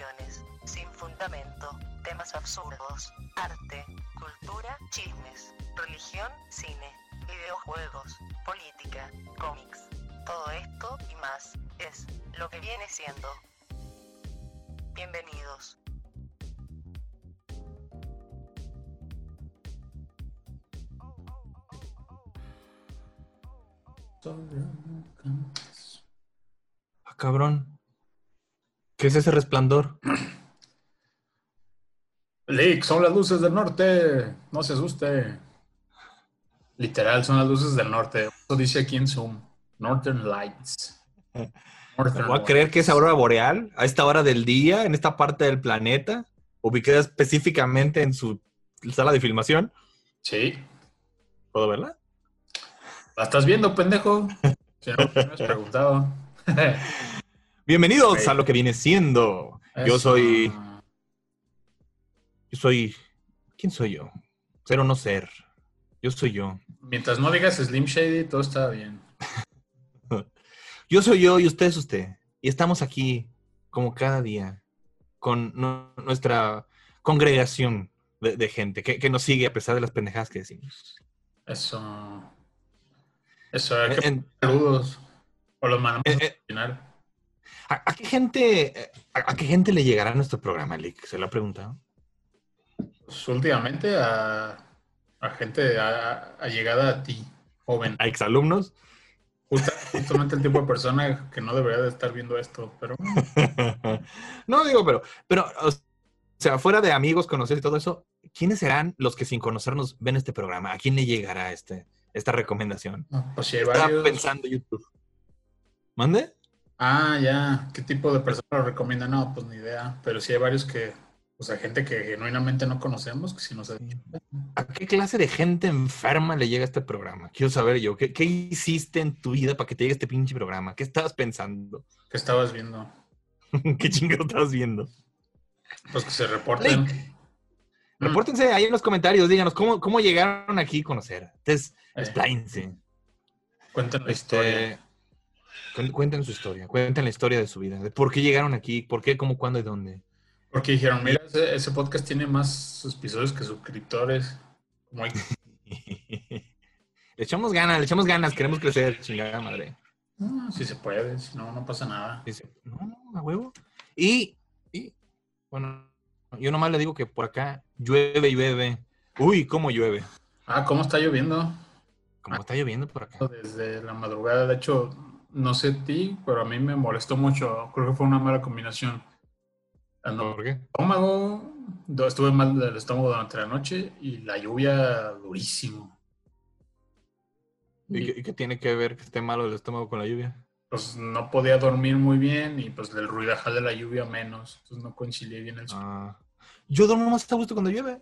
opiniones, sin fundamento, temas absurdos, arte, cultura, chismes, religión, cine, videojuegos, política, cómics. Todo esto y más es lo que viene siendo. Bienvenidos. Ah, cabrón. ¿Qué es ese resplandor? Lick, son las luces del norte. No se asuste. Literal, son las luces del norte. Eso dice aquí en Zoom. Northern Lights. Northern ¿Voy a creer que es aurora boreal a esta hora del día, en esta parte del planeta, ubicada específicamente en su sala de filmación? Sí. ¿Puedo verla? ¿La estás viendo, pendejo? Si no, me has preguntado. Bienvenidos a lo que viene siendo. Yo soy. Yo soy. ¿Quién soy yo? Ser o no ser. Yo soy yo. Mientras no digas Slim Shady, todo está bien. Yo soy yo y usted es usted. Y estamos aquí, como cada día, con nu- nuestra congregación de, de gente que, que nos sigue a pesar de las pendejadas que decimos. Eso. Eso, hay que En- saludos. O los mandamos al final. ¿A, a qué gente, eh, a, a qué gente le llegará nuestro programa, Lick? ¿Se lo ha preguntado? Pues, últimamente a, a gente a, llegada a ti, joven. ¿A exalumnos? Justa- justamente el tipo de persona que no debería de estar viendo esto, pero no digo, pero, pero, o sea, fuera de amigos, conocer y todo eso, ¿quiénes serán los que sin conocernos ven este programa? ¿A quién le llegará este, esta recomendación? no, pues si hay Estaba varios. pensando YouTube. ¿Mande? Ah, ya. ¿Qué tipo de persona lo recomienda? No, pues ni idea. Pero sí hay varios que, o sea, gente que genuinamente no conocemos, que si nos ha dicho. ¿A qué clase de gente enferma le llega este programa? Quiero saber yo, ¿qué, qué hiciste en tu vida para que te llegue este pinche programa? ¿Qué estabas pensando? ¿Qué estabas viendo? ¿Qué chingado estabas viendo? Pues que se reporten. Mm, Repórtense ahí en los comentarios, díganos cómo, cómo llegaron aquí a conocer. Entonces, Eh, expláyense. cuenten la historia. Cuen- cuenten su historia, cuenten la historia de su vida, de por qué llegaron aquí, por qué, cómo, cuándo y dónde. Porque dijeron, mira, ese, ese podcast tiene más episodios que suscriptores. Como hay- le echamos ganas, le echamos ganas, queremos crecer, chingada madre. Ah, si se puede, si no, no pasa nada. Dice, no, no, a huevo. Y, y, bueno, yo nomás le digo que por acá llueve y llueve. Uy, cómo llueve. Ah, ¿cómo está lloviendo? Como está lloviendo por acá. Desde la madrugada, de hecho, no sé ti, pero a mí me molestó mucho. Creo que fue una mala combinación. ¿Por qué? estómago, estuve mal del estómago durante la noche y la lluvia durísimo. ¿Y Y, qué, tiene que ver que esté malo el estómago con la lluvia? pues no podía dormir muy bien y pues del ruidajal de la lluvia menos. Entonces no concilié bien el sueño. Ah, yo duermo más a gusto cuando llueve.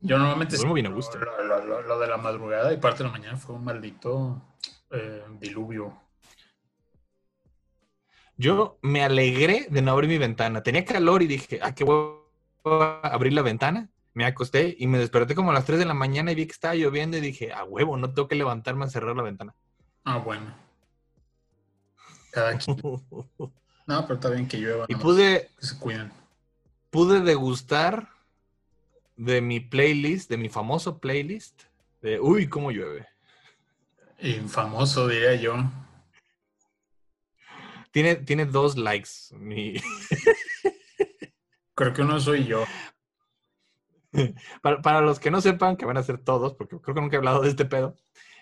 Yo normalmente Duermo sí, bien a gusto. Lo, lo- lo- lo de la madrugada y parte de la mañana fue un maldito eh, diluvio. Yo me alegré de no abrir mi ventana. Tenía calor y dije, ah, qué huevo abrir la ventana. Me acosté y me desperté como a las 3 de la mañana y vi que estaba lloviendo y dije, a huevo, no tengo que levantarme a cerrar la ventana. Ah, bueno. Cada quien. No, pero está bien que llueva. y pude, Que se cuiden. pude degustar de mi playlist, de mi famoso playlist, de uy, cómo llueve. Infamoso, diría yo. Tiene, tiene dos likes. mi- Creo que uno soy yo. para, para los que no sepan, que van a ser todos, porque creo que nunca he hablado de este pedo,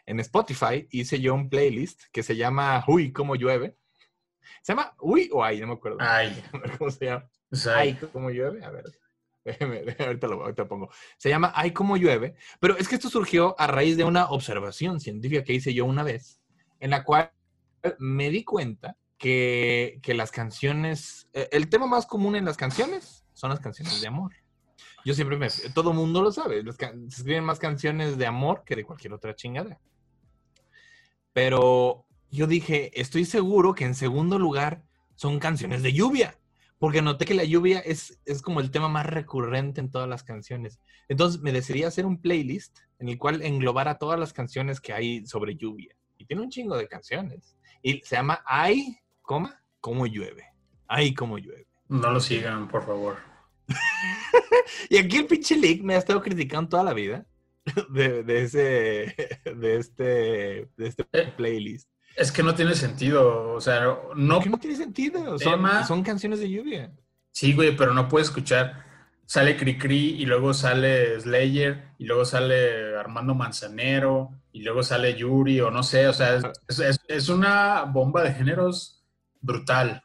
en Spotify hice yo un playlist que se llama Uy, cómo llueve. ¿Se llama Uy o Ay? No me acuerdo. Ay. ¿Cómo se llama? Ay, cómo llueve. A ver, ahorita, lo, ahorita lo pongo. Se llama Ay, cómo llueve. Pero es que esto surgió a raíz de una observación científica que hice yo una vez, en la cual me di cuenta que, que las canciones, eh, el tema más común en las canciones son las canciones de amor. Yo siempre me, todo mundo lo sabe, las se escriben más canciones de amor que de cualquier otra chingada. Pero yo dije, estoy seguro que en segundo lugar son canciones de lluvia, porque noté que la lluvia es, es como el tema más recurrente en todas las canciones. Entonces me decidí hacer un playlist en el cual englobara todas las canciones que hay sobre lluvia. Y tiene un chingo de canciones. Y se llama Ay, coma, cómo llueve. Ay, cómo llueve. No lo sigan, por favor. Y aquí el pinche leak me ha estado criticando toda la vida de, de ese, de este, de este Eh, playlist. Es que no tiene sentido. O sea, no. No tiene sentido. Son, Tema- son canciones de lluvia. Sí, güey, pero no puedes escuchar. Sale Cricri y luego sale Slayer y luego sale Armando Manzanero y luego sale Yuri o no sé. O sea, es, es- es- es una bomba de géneros brutal.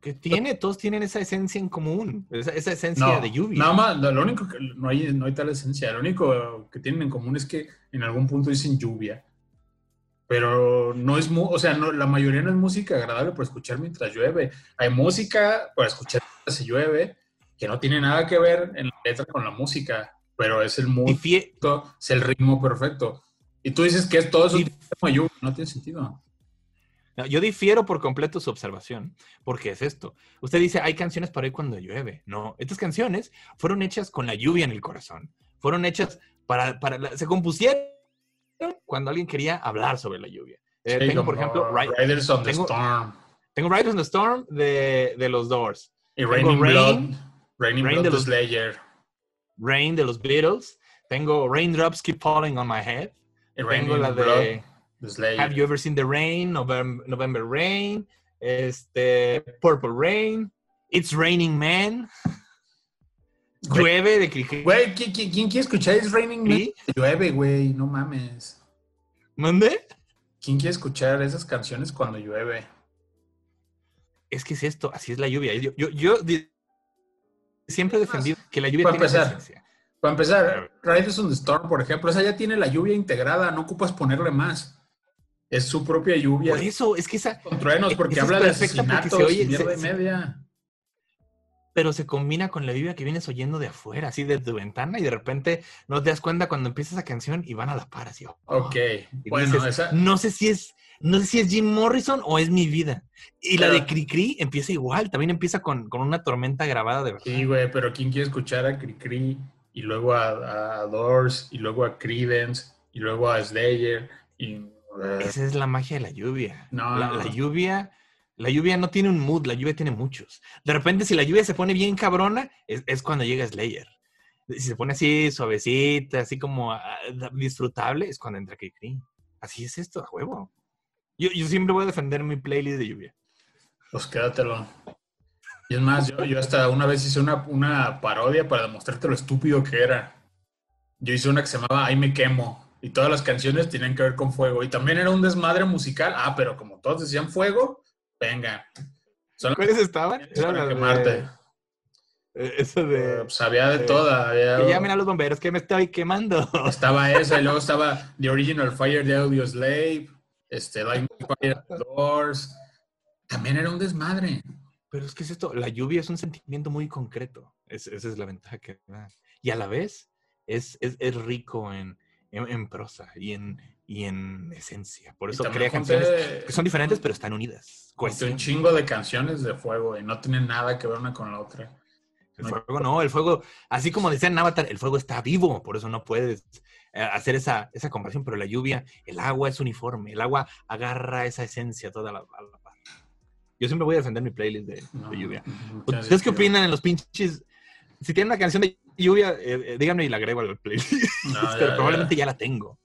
Que tiene, todos tienen esa esencia en común. Esa, esa esencia No, de lluvia. nada más, lo, lo único que no hay, no hay tal esencia. Lo único que tienen en común es que en algún punto dicen lluvia. Pero no es, mu- o sea, no, la mayoría no es música agradable para escuchar mientras llueve. Hay música para escuchar mientras se llueve que no tiene nada que ver en la letra con la música, pero es el mood, perfecto, es el ritmo perfecto. Y tú dices que es todo eso como lluvia, no tiene sentido. No, yo difiero por completo su observación, porque es esto. Usted dice, hay canciones para hoy cuando llueve. No, estas canciones fueron hechas con la lluvia en el corazón. Fueron hechas para, para la- se compusieron cuando alguien quería hablar sobre la lluvia. Eh, Sí, tengo, por ejemplo, Ri- Riders on the tengo- Storm tengo Riders on the Storm de, de los Doors, y Raining Rain, Blood, Raining Rain Blood de los- Slayer, Rain de los Beatles, tengo Raindrops Keep Falling on My Head, y tengo la de. Have You Ever Seen the Rain, November, November Rain, este, Purple Rain, It's Raining Man. Llueve de Cricri. Güey, ¿quién, quién- quién quiere escuchar It's Raining? ¿Sí? Llueve, güey, no mames. ¿Mande? ¿Quién quiere escuchar esas canciones cuando llueve? Es que es esto, así es la lluvia. Yo, yo, siempre he defendido que la lluvia Para tiene empezar. esencia. Para empezar, Riders on the Storm, por ejemplo, esa ya tiene la lluvia integrada, no ocupas ponerle más. Es su propia lluvia. Por eso, es que esa, Con truenos, porque Esa habla de asesinatos se oye- y mierda se- y se- media. Pero se combina con la lluvia que vienes oyendo de afuera, así de tu ventana, y de repente no te das cuenta cuando empieza esa canción y van a la par, así. oh. Ok, Y bueno, dices, esa... no sé si es, no sé si es Jim Morrison o es mi vida. Y la de Cricri empieza igual, también empieza con, con una tormenta grabada de verdad. Sí, güey, pero ¿quién quiere escuchar a Cricri y luego a, a Doors y luego a Creedence y luego a Slayer y... Esa es la magia de la lluvia. No, la, no. la lluvia, la lluvia no tiene un mood, la lluvia tiene muchos. De repente, si la lluvia se pone bien cabrona, es, cuando llega Slayer. Si se pone así suavecita, así como ah, disfrutable, es cuando entra Cricri. Así es esto, a huevo. Yo, siempre voy a defender mi playlist de lluvia. Pues quédatelo. Y es más, yo, yo hasta una vez hice una, una parodia para demostrarte lo estúpido que era. Yo hice una que se llamaba Ahí me quemo. Y todas las canciones tenían que ver con fuego. Y también era un desmadre musical. Ah, pero como todos decían fuego, venga. Son ¿Cuáles estaban? Eran quemarte. de- eh, Eh, de... Pues había de eh, toda. había- Que llamen a los bomberos que me estoy quemando. Estaba esa, y luego estaba The Original Fire de Audio Slave, este, Light My Fire Doors. También era un desmadre. Pero es que es esto, la lluvia es un sentimiento muy concreto. Es- esa es la ventaja que da. Y a la vez es, es, es rico en, en, en prosa y en, y en esencia. Por eso crea canciones que son diferentes, pero están unidas. junté un chingo de canciones de fuego y no tienen nada que ver una con la otra. El fuego no, el fuego, así como decían en Avatar, el fuego está vivo, por eso no puedes eh, hacer esa, esa comparación, pero la lluvia, el agua es uniforme, el agua agarra esa esencia toda la, la. Yo siempre voy a defender mi playlist de, No, de lluvia. tiene ¿Ustedes qué opinan en los pinches? Si tienen una canción de lluvia, eh, eh, díganme y la agrego al playlist. No, Pero ya, probablemente ya. ya la tengo.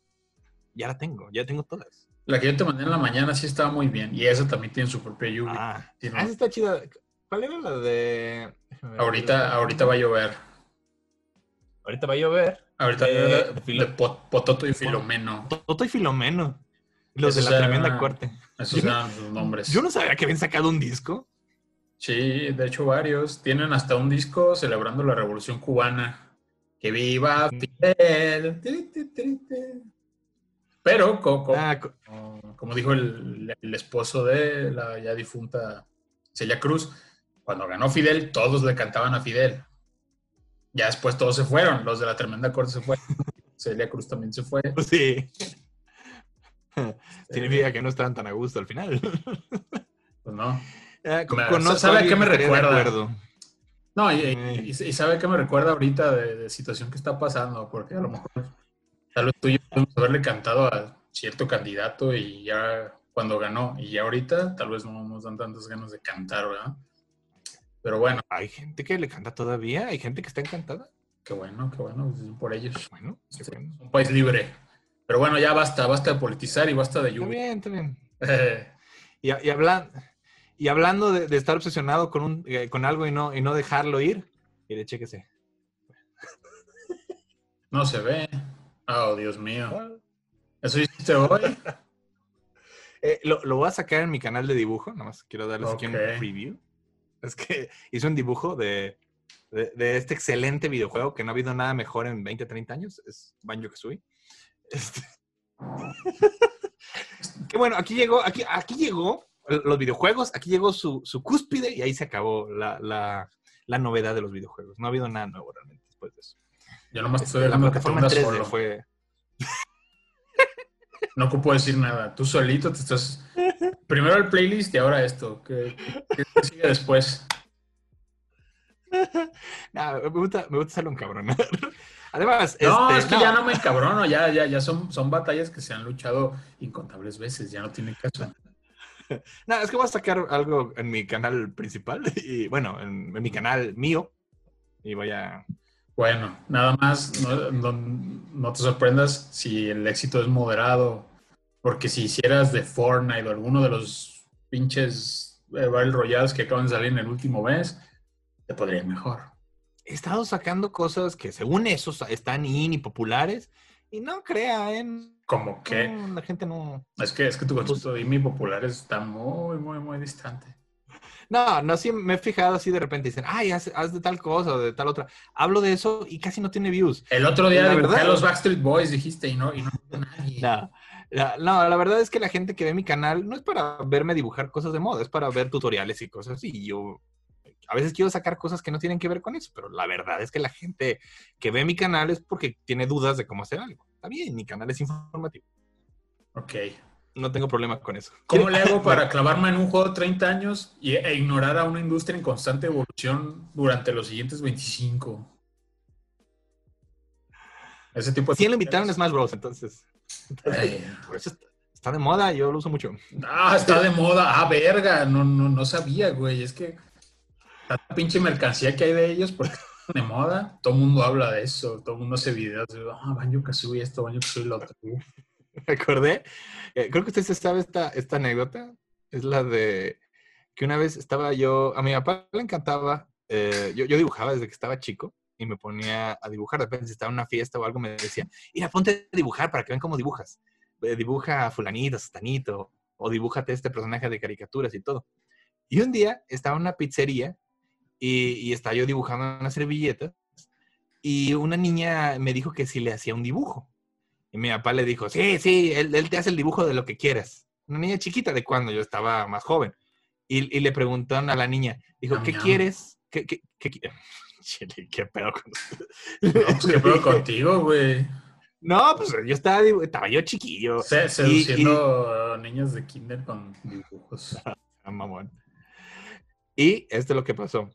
Ya la tengo, ya tengo todas. La que yo te mandé en la mañana sí estaba muy bien. Y esa también tiene su propia lluvia. Ah, no. ah, esa está chida. ¿Cuál era la de...? ahorita, ahorita va a llover. Ahorita va a llover. Ahorita De- de de, Filo- de Pot- Pototo y Filomeno. Toto y Filomeno. Los de la tremenda corte. Esos no- eran sus nombres. Yo no sabía que habían sacado un disco. Sí, de hecho varios. Tienen hasta un disco celebrando la Revolución Cubana. ¡Que viva Fidel! Pero, co- co- Ah, co- como dijo el, el esposo de la ya difunta Celia Cruz, cuando ganó Fidel, todos le cantaban a Fidel. Ya después todos se fueron, los de la tremenda corte se fueron. Celia Cruz también se fue. sí. Significa que no estaban tan a gusto al final. Pues no. Ah, Me- ¿sabe a qué me recuerda? No, y, y- Eh. y- y sabe que me recuerda ahorita de, de situación que está pasando, porque a lo mejor tal vez tú y yo podemos haberle cantado a cierto candidato y ya cuando ganó, y ya ahorita tal vez no nos dan tantas ganas de cantar, ¿verdad? Pero bueno, Hay gente que le canta todavía, hay gente que está encantada. qué bueno, qué bueno por ellos. Bueno, qué Sí, bueno. un país libre. Pero bueno, ya basta, basta de politizar y basta de Está lluvia. bien, está bien. Eh, Y, y, hablan- y hablando de, de estar obsesionado con, un, eh, con algo y no, y no dejarlo ir, mire, chéquese. no se ve. Oh, Dios mío. ¿Eso hiciste hoy? Eh, lo, lo voy a sacar en mi canal de dibujo, nada más quiero darles aquí un preview. Es que hice un dibujo de, de, de este excelente videojuego que no ha habido nada mejor en 20, 30 años, es Banjo Kazooie. Este... que bueno, aquí llegó, aquí, aquí llegó los videojuegos, aquí llegó su, su cúspide y ahí se acabó la, la, la novedad de los videojuegos. No ha habido nada nuevo realmente después de eso. Yo nomás estoy la que te plataforma en hundas 3D solo. fue... No ocupo decir nada. Tú solito te estás. Primero el playlist y ahora esto. ¿Qué, qué- qué sigue después? Nah, me gusta, me gusta un cabrón. Además, No, este, es que ya no me encabrono. Ya, ya, ya son, son batallas que se han luchado incontables veces. Ya no tiene caso. No, es que voy a sacar algo en mi canal principal y bueno, en, en mi canal mío y voy a... Bueno, nada más, no, no- no te sorprendas si el éxito es moderado, porque si hicieras de Fortnite o alguno de los pinches eh, Battle Royales que acaban de salir en el último mes, te podría ir mejor. He estado sacando cosas que según eso están in y populares y no crea, ¿eh? Como que, No, la gente no... es que, es que tu concepto de IMI popular está muy, muy, muy distante. No, no, sí me he fijado así de repente dicen, ay, haz, haz de tal cosa o de tal otra. Hablo de eso y casi no tiene views. El otro día La verdad- a los Backstreet Boys, dijiste, y no, y no nadie. No, la- no, la verdad es que la gente que ve mi canal no es para verme dibujar cosas de moda, es para ver tutoriales y cosas así. Y yo a veces quiero sacar cosas que no tienen que ver con eso, pero la verdad es que la gente que ve mi canal es porque tiene dudas de cómo hacer algo. Está bien, mi canal es informativo. Ok. No tengo problema con eso. ¿Cómo le hago para clavarme en un juego de 30 años y, e ignorar a una industria en constante evolución durante los siguientes 25? Ese tipo de... Si lo invitaron a Smash Bros, entonces. Por eso está, está de moda, yo lo uso mucho. Ah, está de moda. Ah, verga. No, no, no sabía, güey. Es que tanta pinche mercancía que hay de ellos porque de moda. Todo el mundo habla de eso. Todo el mundo hace videos de, ah, Banjo Kazooie esto, Banjo Kazooie lo otro. Me acordé, eh, creo que usted se sabe esta, esta anécdota, es la de que una vez estaba yo, a mi papá le encantaba, eh, yo, yo dibujaba desde que estaba chico y me ponía a dibujar, de repente si estaba en una fiesta o algo me decía, mira, ponte a dibujar para que vean cómo dibujas, Eh, dibuja a fulanito, satanito, o dibújate este personaje de caricaturas y todo. Y un día estaba en una pizzería y, y estaba yo dibujando unas servilletas y una niña me dijo que si le hacía un dibujo. Y mi papá le dijo, sí, sí, él, él te hace el dibujo de lo que quieras. Una niña chiquita de cuando yo estaba más joven. Y, y le preguntaron a la niña, dijo, Ñam, ¿qué ñam. quieres? ¿Qué, qué, qué qui-?" Chile, ¿qué pedo con No, pues qué pedo contigo, güey. No, pues yo estaba, estaba yo chiquillo. Se- Seduciendo a niños de kinder con dibujos. Ah, mamón. Y esto es lo que pasó.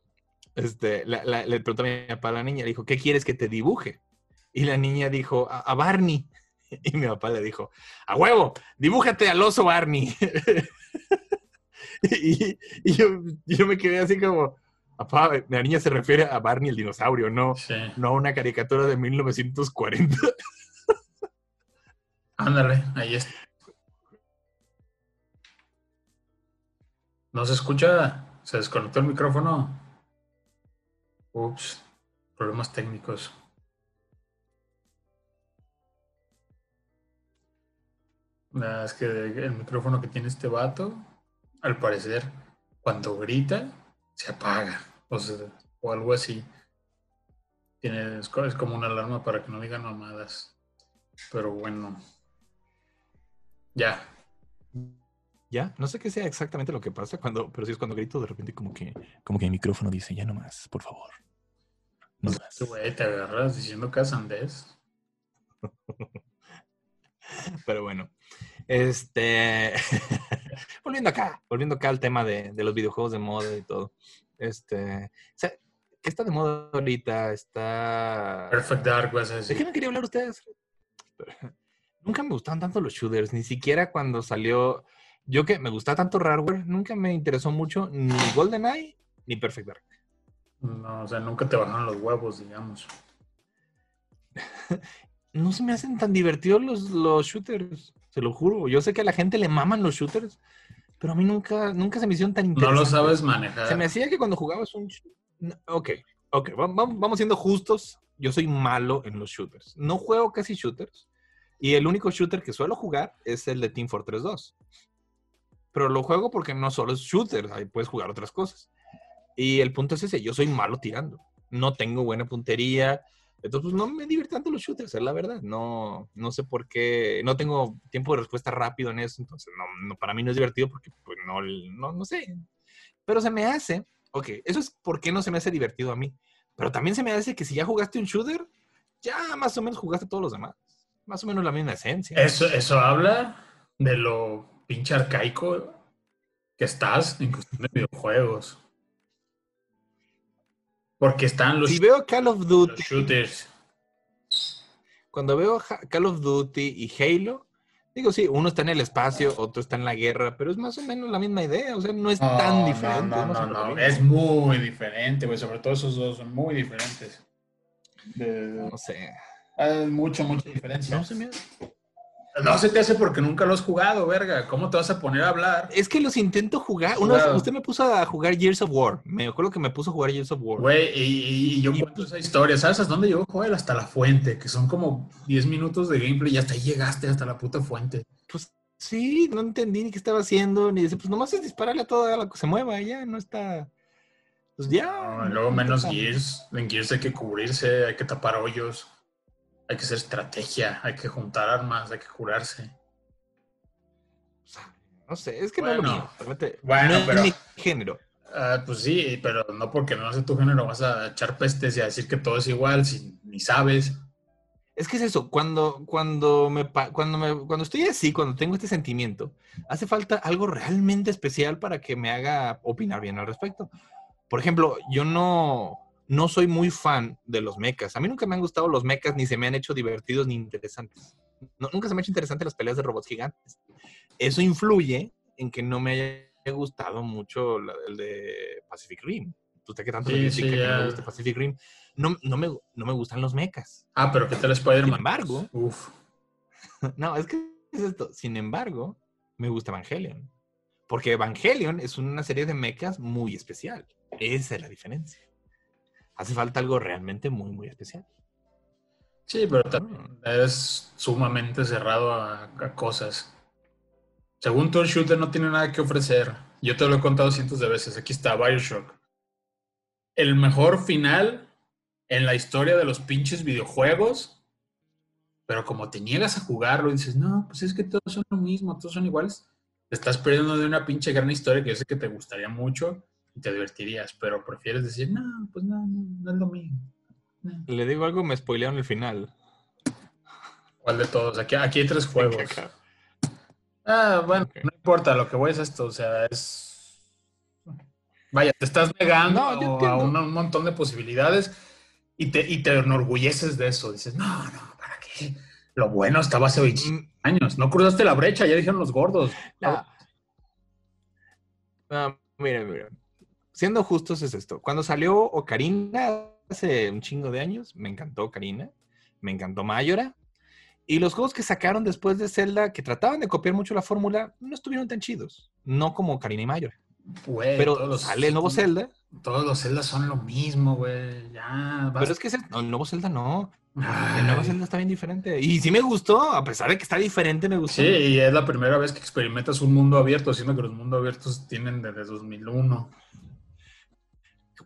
Este, la- la- le preguntó a mi papá a la niña, le dijo, ¿qué quieres que te dibuje? Y la niña dijo, a, a Barney. Y mi papá le dijo, a huevo, dibújate al oso Barney. y y yo, yo me quedé así como, papá, la niña se refiere a Barney el dinosaurio, no, Sí. no a una caricatura de 1940. Ándale, ahí está. ¿No se escucha? ¿Se desconectó el micrófono? Ups, problemas técnicos. Es que el micrófono que tiene este vato, al parecer, cuando grita, se apaga. O, sea, o algo así. Tiene, es co- es como una alarma para que no digan mamadas. Pero bueno. Ya. Ya, no sé qué sea exactamente lo que pasa cuando, pero sí es cuando grito de repente como que, como que el micrófono dice, ya no más, por favor. No más. Tú, güey, te agarras diciendo casandés. Pero bueno, este, volviendo acá, volviendo acá al tema de, de los videojuegos de moda y todo. Este, o sea, ¿qué está de moda ahorita? Está... Perfect Dark, vas a ¿De qué me quería hablar ustedes? Nunca me gustaban tanto los shooters, ni siquiera cuando salió... Yo que me gustaba tanto Rareware, nunca me interesó mucho ni GoldenEye ni Perfect Dark. No, o sea, nunca te bajaron los huevos, digamos. No se me hacen tan divertidos los, los shooters, se lo juro. Yo sé que a la gente le maman los shooters, pero a mí nunca, nunca se me hicieron tan No interesantes. lo sabes manejar. Se me hacía que cuando jugabas un... no, Ok, ok, va- va- vamos siendo justos. Yo soy malo en los shooters. No juego casi shooters. Y el único shooter que suelo jugar es el de Team Fortress 2. Pero lo juego porque no solo es shooter, ahí puedes jugar otras cosas. Y el punto es ese, yo soy malo tirando. No tengo buena puntería. Entonces, pues no me divierten tanto los shooters, es la verdad. No, no sé por qué. No tengo tiempo de respuesta rápido en eso. Entonces, no, para mí no es divertido porque pues, no, no, no sé. Pero se me hace Ok, eso es por qué no se me hace divertido a mí. Pero también se me hace que si ya jugaste un shooter, ya más o menos jugaste todos los demás. Más o menos la misma esencia. Eso, eso habla de lo pinche arcaico que estás en cuestión de videojuegos. Porque están los, Si veo Call of los Duty, shooters. cuando veo Call of Duty y Halo, digo, sí, uno está en el espacio, otro está en la guerra, pero es más o menos la misma idea. O sea, no es tan diferente. No, no, no. Es muy diferente, güey. Sobre todo esos dos son muy diferentes. De- No sé. hay mucha, mucha diferencia. No se me- No se te hace porque nunca lo has jugado, verga. ¿Cómo te vas a poner a hablar? Es que los intento jugar. Una vez- usted me puso a jugar Gears of War. Me acuerdo que me puso a jugar Gears of War. Güey, y, yo Y- cuento esa historia. ¿Sabes hasta dónde llegó Joel? Hasta la fuente, que son como 10 minutos de gameplay y hasta ahí llegaste, hasta la puta fuente. Pues sí, no entendí ni qué estaba haciendo, ni dice, pues nomás es dispararle a toda la que se mueva, ya no está. Pues ya. No, luego no menos Gears. En Gears hay que cubrirse, hay que tapar hoyos, hay que hacer estrategia, hay que juntar armas, hay que curarse. No sé, es que no es lo Bueno. mío. realmente, Bueno, no es pero- mi género. Ah, pues sí, pero no porque no sea tu género vas a echar pestes y a decir que todo es igual si ni sabes. Es que es eso, cuando, cuando, me, cuando, me, cuando estoy así, cuando tengo este sentimiento, hace falta algo realmente especial para que me haga opinar bien al respecto. Por ejemplo, yo no, no soy muy fan de los mechas. A mí nunca me han gustado los mechas, ni se me han hecho divertidos ni interesantes. No, nunca se me han hecho interesantes las peleas de robots gigantes. Eso influye en que no me haya gustado mucho la- el de Pacific Rim. Usted que tanto Sí, me critica sí, que no ya. me gusta Pacific Rim. No, no, me, no me gustan los mechas. Ah, pero ¿qué tal Spider-Man? Sin embargo- Uf. No, es que es esto. Sin embargo, me gusta Evangelion. Porque Evangelion es una serie de mechas muy especial. Esa es la diferencia. Hace falta algo realmente muy, muy especial. Sí, pero también es sumamente cerrado a, a cosas. Según tú, el shooter no tiene nada que ofrecer. Yo te lo he contado cientos de veces. Aquí está Bioshock. El mejor final en la historia de los pinches videojuegos. Pero como te niegas a jugarlo y dices, no, pues es que todos son lo mismo, todos son iguales. Te estás perdiendo de una pinche gran historia que yo sé que te gustaría mucho y te divertirías, pero prefieres decir, no, pues no, no, no es lo. No. Le digo algo, me spoilearon el final. ¿Cuál de todos? Aquí, aquí hay tres juegos. Ah, bueno, no importa, lo que voy es esto, o sea, es... Vaya, te estás negando No, a un, un montón de posibilidades y te, y te enorgulleces de eso. Dices, no, no, ¿para qué? Lo bueno estaba hace 20 Mm, años. No cruzaste la brecha, ya dijeron los gordos. no. No, miren, miren. Siendo justos es esto. Cuando salió Ocarina hace un chingo de años, me encantó Ocarina, me encantó Mayora. Y los juegos que sacaron después de Zelda, que trataban de copiar mucho la fórmula, no estuvieron tan chidos. No como Ocarina y Mayora. Güey, Pero todos los- sale el nuevo Zelda. Todos los Zeldas son lo mismo, güey. Ya, Pero es que ese- no, el nuevo Zelda no. Ay. El nuevo Zelda está bien diferente. Y sí me gustó, a pesar de que está diferente, me gustó. Sí, y es la primera vez que experimentas un mundo abierto, siendo que los mundos abiertos tienen desde 2001.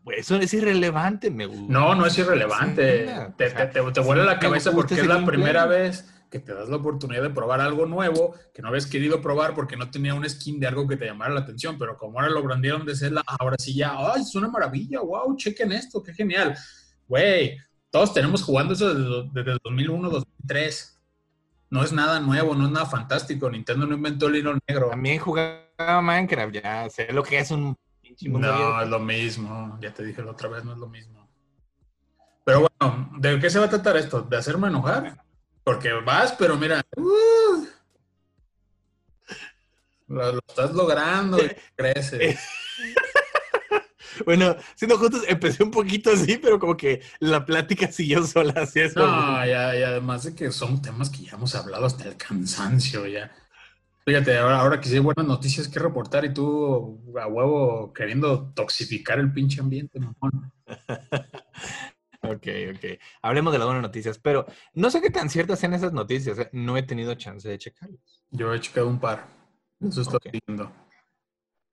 Eso es irrelevante, me gusta. No, no es irrelevante. Sí, te, o sea, te, te, te vuela la cabeza porque es la primera vez que te das la oportunidad de probar algo nuevo que no habías querido probar porque no tenía un skin de algo que te llamara la atención, pero como ahora lo brandieron de Zelda, ahora sí ya, ¡ay, es una maravilla! ¡Wow! Chequen esto, qué genial. Güey, todos tenemos jugando eso desde, desde 2001, 2003. No es nada nuevo, no es nada fantástico. Nintendo no inventó el hilo negro. También jugaba Minecraft, ya sé lo que es un No, es lo mismo. Ya te dije la otra vez, no es lo mismo. Pero bueno, ¿de qué se va a tratar esto? ¿De hacerme enojar? Porque vas, pero mira. uh, lo, lo estás logrando y creces. Bueno, siendo justos, empecé un poquito así, pero como que la plática siguió sola así eso. No, ya, y además de que son temas que ya hemos hablado hasta el cansancio, ya. Fíjate, ahora, ahora que sí hay buenas noticias que reportar y tú a huevo queriendo toxificar el pinche ambiente, mamón. Ok, ok. Hablemos de las buenas noticias, pero no sé qué tan ciertas sean esas noticias. ¿eh? No he tenido chance de checarlas. Yo he checado un par. Eso estoy Ok. viendo.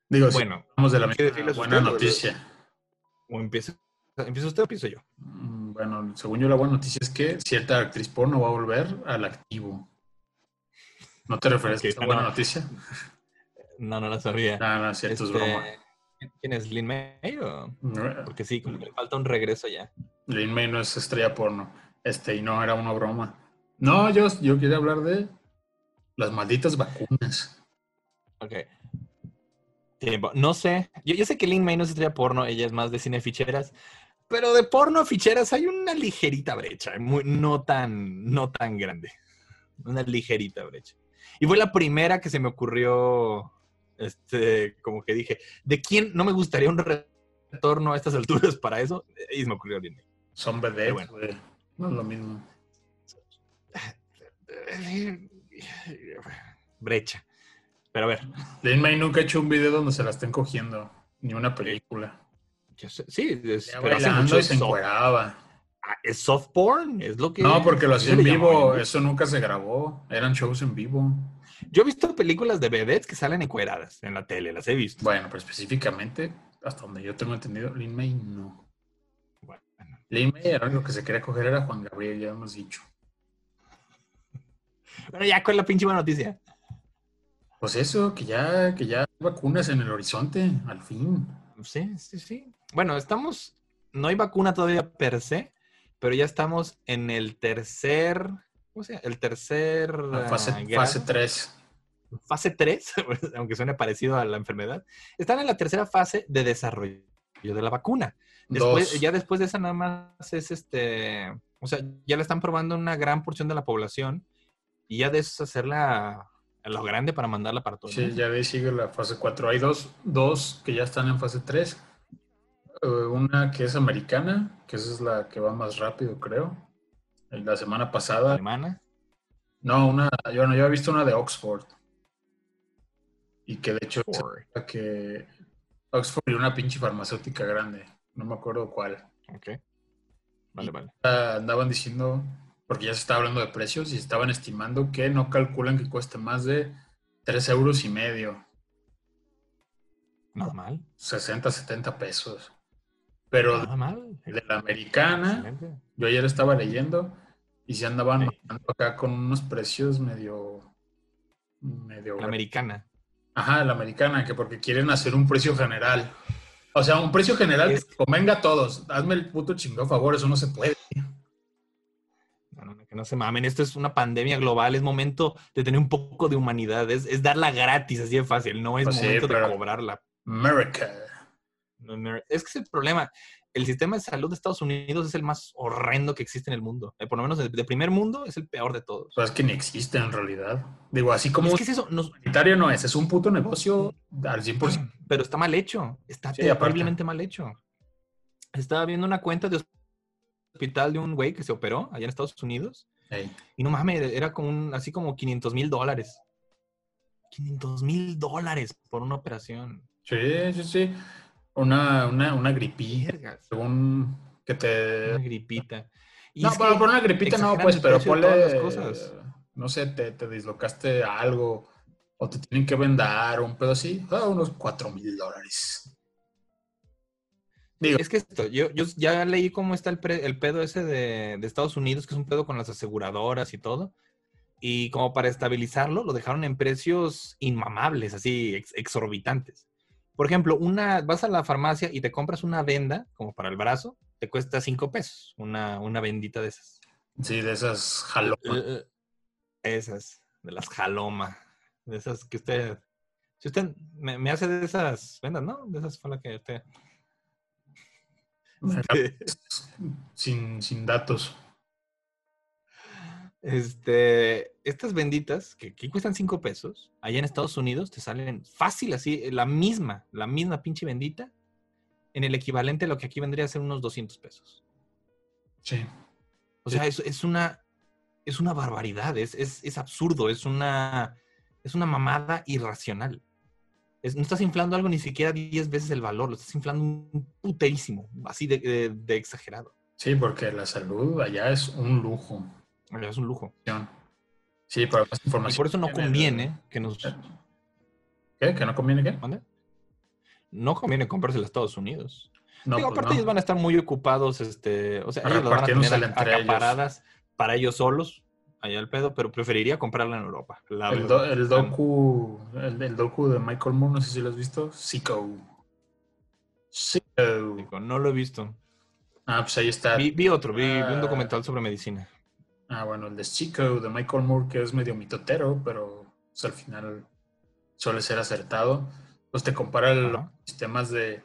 Digo, Bueno, vamos de la ¿quiere misma buena usted noticia. o empieza, ¿empieza usted o empiezo yo? Mm, Bueno, según yo la buena noticia es que cierta actriz porno va a volver al activo. ¿No te refieres Ok, a esa bueno. buena noticia? No, no la sabía. No, no, es cierto, es Este, broma. ¿Quién es? ¿Lin May? o- No, Porque sí, como que le falta un regreso ya. Lin May no es estrella porno. Este, y no, era una broma. No, yo, yo quería hablar de las malditas vacunas. Ok. Tiempo. No sé. Yo, yo sé que Lin May no es estrella porno, ella es más de cine ficheras. Pero de porno a ficheras hay una ligerita brecha, muy, no, tan, no tan grande. Una ligerita brecha. Y fue la primera que se me ocurrió, este, como que dije, ¿de quién no me gustaría un retorno a estas alturas para eso? Y se me ocurrió Lin. Son vedettes, bueno. No es lo mismo. Brecha. Pero a ver, Lin May nunca ha hecho un video donde se la estén cogiendo. Ni una película. yo sé- sí, es, pero hace bailando mucho y se encueraba. Ah, es soft porn, es lo que... No, porque lo hacía en vivo. Eso nunca se grabó. Eran shows en vivo. Yo he visto películas de vedettes que salen encueradas en la tele, las he visto. Bueno, pero específicamente, hasta donde yo tengo entendido, Lin May no. Bueno, Lin May era lo que se quería coger era Juan Gabriel, ya hemos dicho. Bueno, ya con la pinche buena noticia. Pues eso, que ya, que ya hay vacunas en el horizonte, al fin. Sí, sí, sí. Bueno, estamos, no hay vacuna todavía per se, pero ya estamos en el tercer, ¿cómo se llama? El tercer La fase, ah, grado. fase 3. fase 3, aunque suene parecido a la enfermedad, están en la tercera fase de desarrollo de la vacuna. Después, Dos. ya después de esa nada más es este, o sea, ya la están probando una gran porción de la población y ya de eso es hacerla a lo grande para mandarla para todo. el Sí, ya ves, sigue la fase 4. Hay dos, dos que ya están en fase 3. Eh, una que es americana, que esa es la que va más rápido, creo. Eh, La semana pasada. Alemana. No, una, yo, no, yo he visto una de Oxford. Y que de hecho es la que Oxford y una pinche farmacéutica grande. No me acuerdo cuál. Ok. Vale, vale. Andaban diciendo, porque ya se está hablando de precios y estaban estimando que no calculan que cueste más de 3 euros y medio. Nada mal. 60, 70 pesos. Pero Nada mal. de la americana, Excelente. yo ayer estaba leyendo y se andaban Sí. acá con unos precios medio. medio. La americana. Ajá, la americana, que porque quieren hacer un precio general. O sea, un precio general Es- que convenga a todos. Hazme el puto chingado favor, eso no se puede. No, que no se mamen. Esto es una pandemia global. Es momento de tener un poco de humanidad. Es, es darla gratis, así de fácil. No es Pues sí, momento de cobrarla. America. Es que es el problema. El sistema de salud de Estados Unidos es el más horrendo que existe en el mundo. Eh, por lo menos de, de primer mundo es el peor de todos. Pues es que ni existe en realidad. Digo, así como Es que es eso, humanitario no es, es un puto negocio al 100%. pero está mal hecho. Está Sí, aparte. terriblemente mal hecho. Estaba viendo una cuenta de hospital de un güey que se operó allá en Estados Unidos y no mames, era como un, así como 500 mil dólares. 500 mil dólares por una operación. Sí, sí, sí. Una, una, una gripilla, según que te... una gripita. Y No, que por una gripita no, pues, pero ponle, todas las cosas. no sé, te, te dislocaste algo o te tienen que vendar un pedo así, ah, unos 4 mil dólares. Digo, Es que esto, yo, yo ya leí cómo está el, pre- el pedo ese de, de Estados Unidos, que es un pedo con las aseguradoras y todo. Y como para estabilizarlo, lo dejaron en precios inmamables, así ex- exorbitantes. Por ejemplo, una, vas a la farmacia y te compras una venda, como para el brazo, te cuesta cinco pesos, una, una vendita de esas. sí, de esas jalomas. Eh, Esas, de las jaloma, de esas que usted, si usted me, me hace de esas vendas, ¿no? De esas fue la que usted... sin, sin datos. Este, estas benditas que aquí cuestan cinco pesos, allá en Estados Unidos te salen fácil así, la misma, la misma pinche bendita, en el equivalente a lo que aquí vendría a ser unos 200 pesos. Sí. O sea, es, es una, es una barbaridad, es, es, es absurdo, es una, es una mamada irracional. No estás inflando algo ni siquiera 10 veces el valor, lo estás inflando un puterísimo, así de, de- de exagerado. Sí, porque la salud allá es un lujo. Es un lujo. Sí, para más Y información. por eso no conviene que nos... ¿Qué? ¿Que no conviene qué? ¿Mande? No conviene comprarse a Estados Unidos. No, Digo, pues aparte no. ellos van a estar muy ocupados, este, o sea, ellos las van a tener entre ellos. acaparadas para ellos solos, allá el pedo, pero preferiría comprarla en Europa. la El, do- el docu, el, el docu de Michael Moore, no sé si lo has visto. Sicko. Digo, No lo he visto. Ah, pues ahí está. Vi, vi otro, vi, vi un documental sobre medicina. Ah, bueno, el de Chico de Michael Moore, que es medio mitotero, pero pues, al final suele ser acertado. Pues te compara los sistemas de,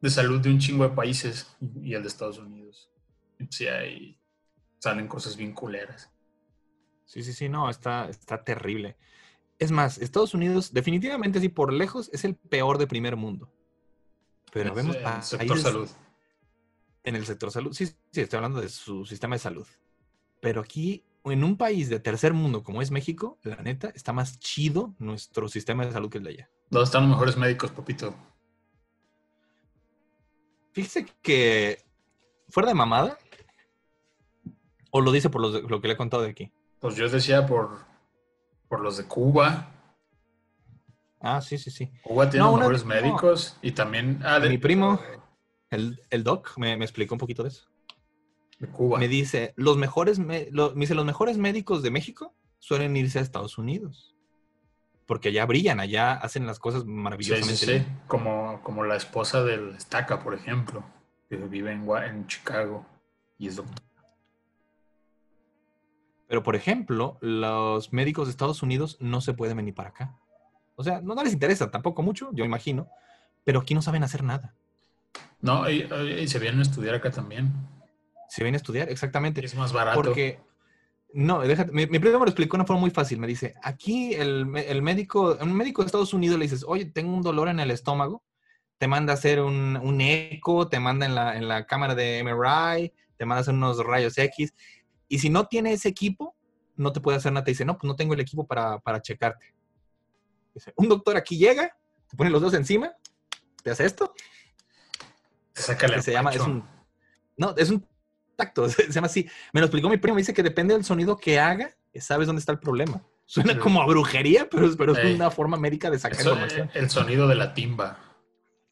de salud de un chingo de países y, el de Estados Unidos. Y pues ahí salen cosas bien culeras. Sí, sí, sí, no, está, está terrible. Es más, Estados Unidos definitivamente sí, por lejos, es el peor de primer mundo. Pero Es vemos el pa- sector salud. en el sector salud. Sí, sí, estoy hablando de su sistema de salud. Pero aquí, en un país de tercer mundo como es México, la neta, está más chido nuestro sistema de salud que el de allá. ¿Dónde están los mejores médicos, papito? Fíjese que, fuera de mamada, o lo dice por los de- lo que le he contado de aquí. Pues yo decía por, por los de Cuba. Ah, sí, sí, sí. Cuba tiene No, mejores no. médicos y también... Ah, de, Mi primo. El, el doc me, me explicó un poquito de eso. Cuba. Me dice, los mejores, me, lo- me dice, los mejores médicos de México suelen irse a Estados Unidos. Porque allá brillan, allá hacen las cosas maravillosamente sí. Como, como la esposa del Estaca, por ejemplo, que vive en, Chicago y es doctor. Pero, por ejemplo, los médicos de Estados Unidos no se pueden venir para acá. O sea, no, no les interesa tampoco mucho, yo imagino, pero aquí no saben hacer nada. No, y, y se vienen a estudiar acá también. Se vienen a estudiar, exactamente. Es más barato. Porque, no, déjate, mi, mi primo me lo explicó de una forma muy fácil. Me dice, aquí el, el médico, un médico de Estados Unidos le dices, oye, tengo un dolor en el estómago, te manda a hacer un, un eco, te manda en la, en la cámara de MRI, te manda a hacer unos rayos X, y si no tiene ese equipo, no te puede hacer nada. Te dice, no, pues no tengo el equipo para, para checarte. Dice, un doctor aquí llega, te pone los dos encima, te hace esto, Te saca que se llama, es un, no, es un tacto, se llama así. Me lo explicó mi primo, me dice que depende del sonido que haga, sabes dónde está el problema. Suena Sí. como a brujería, pero, es- pero es una forma médica de sacar información. eh, el sonido de la timba.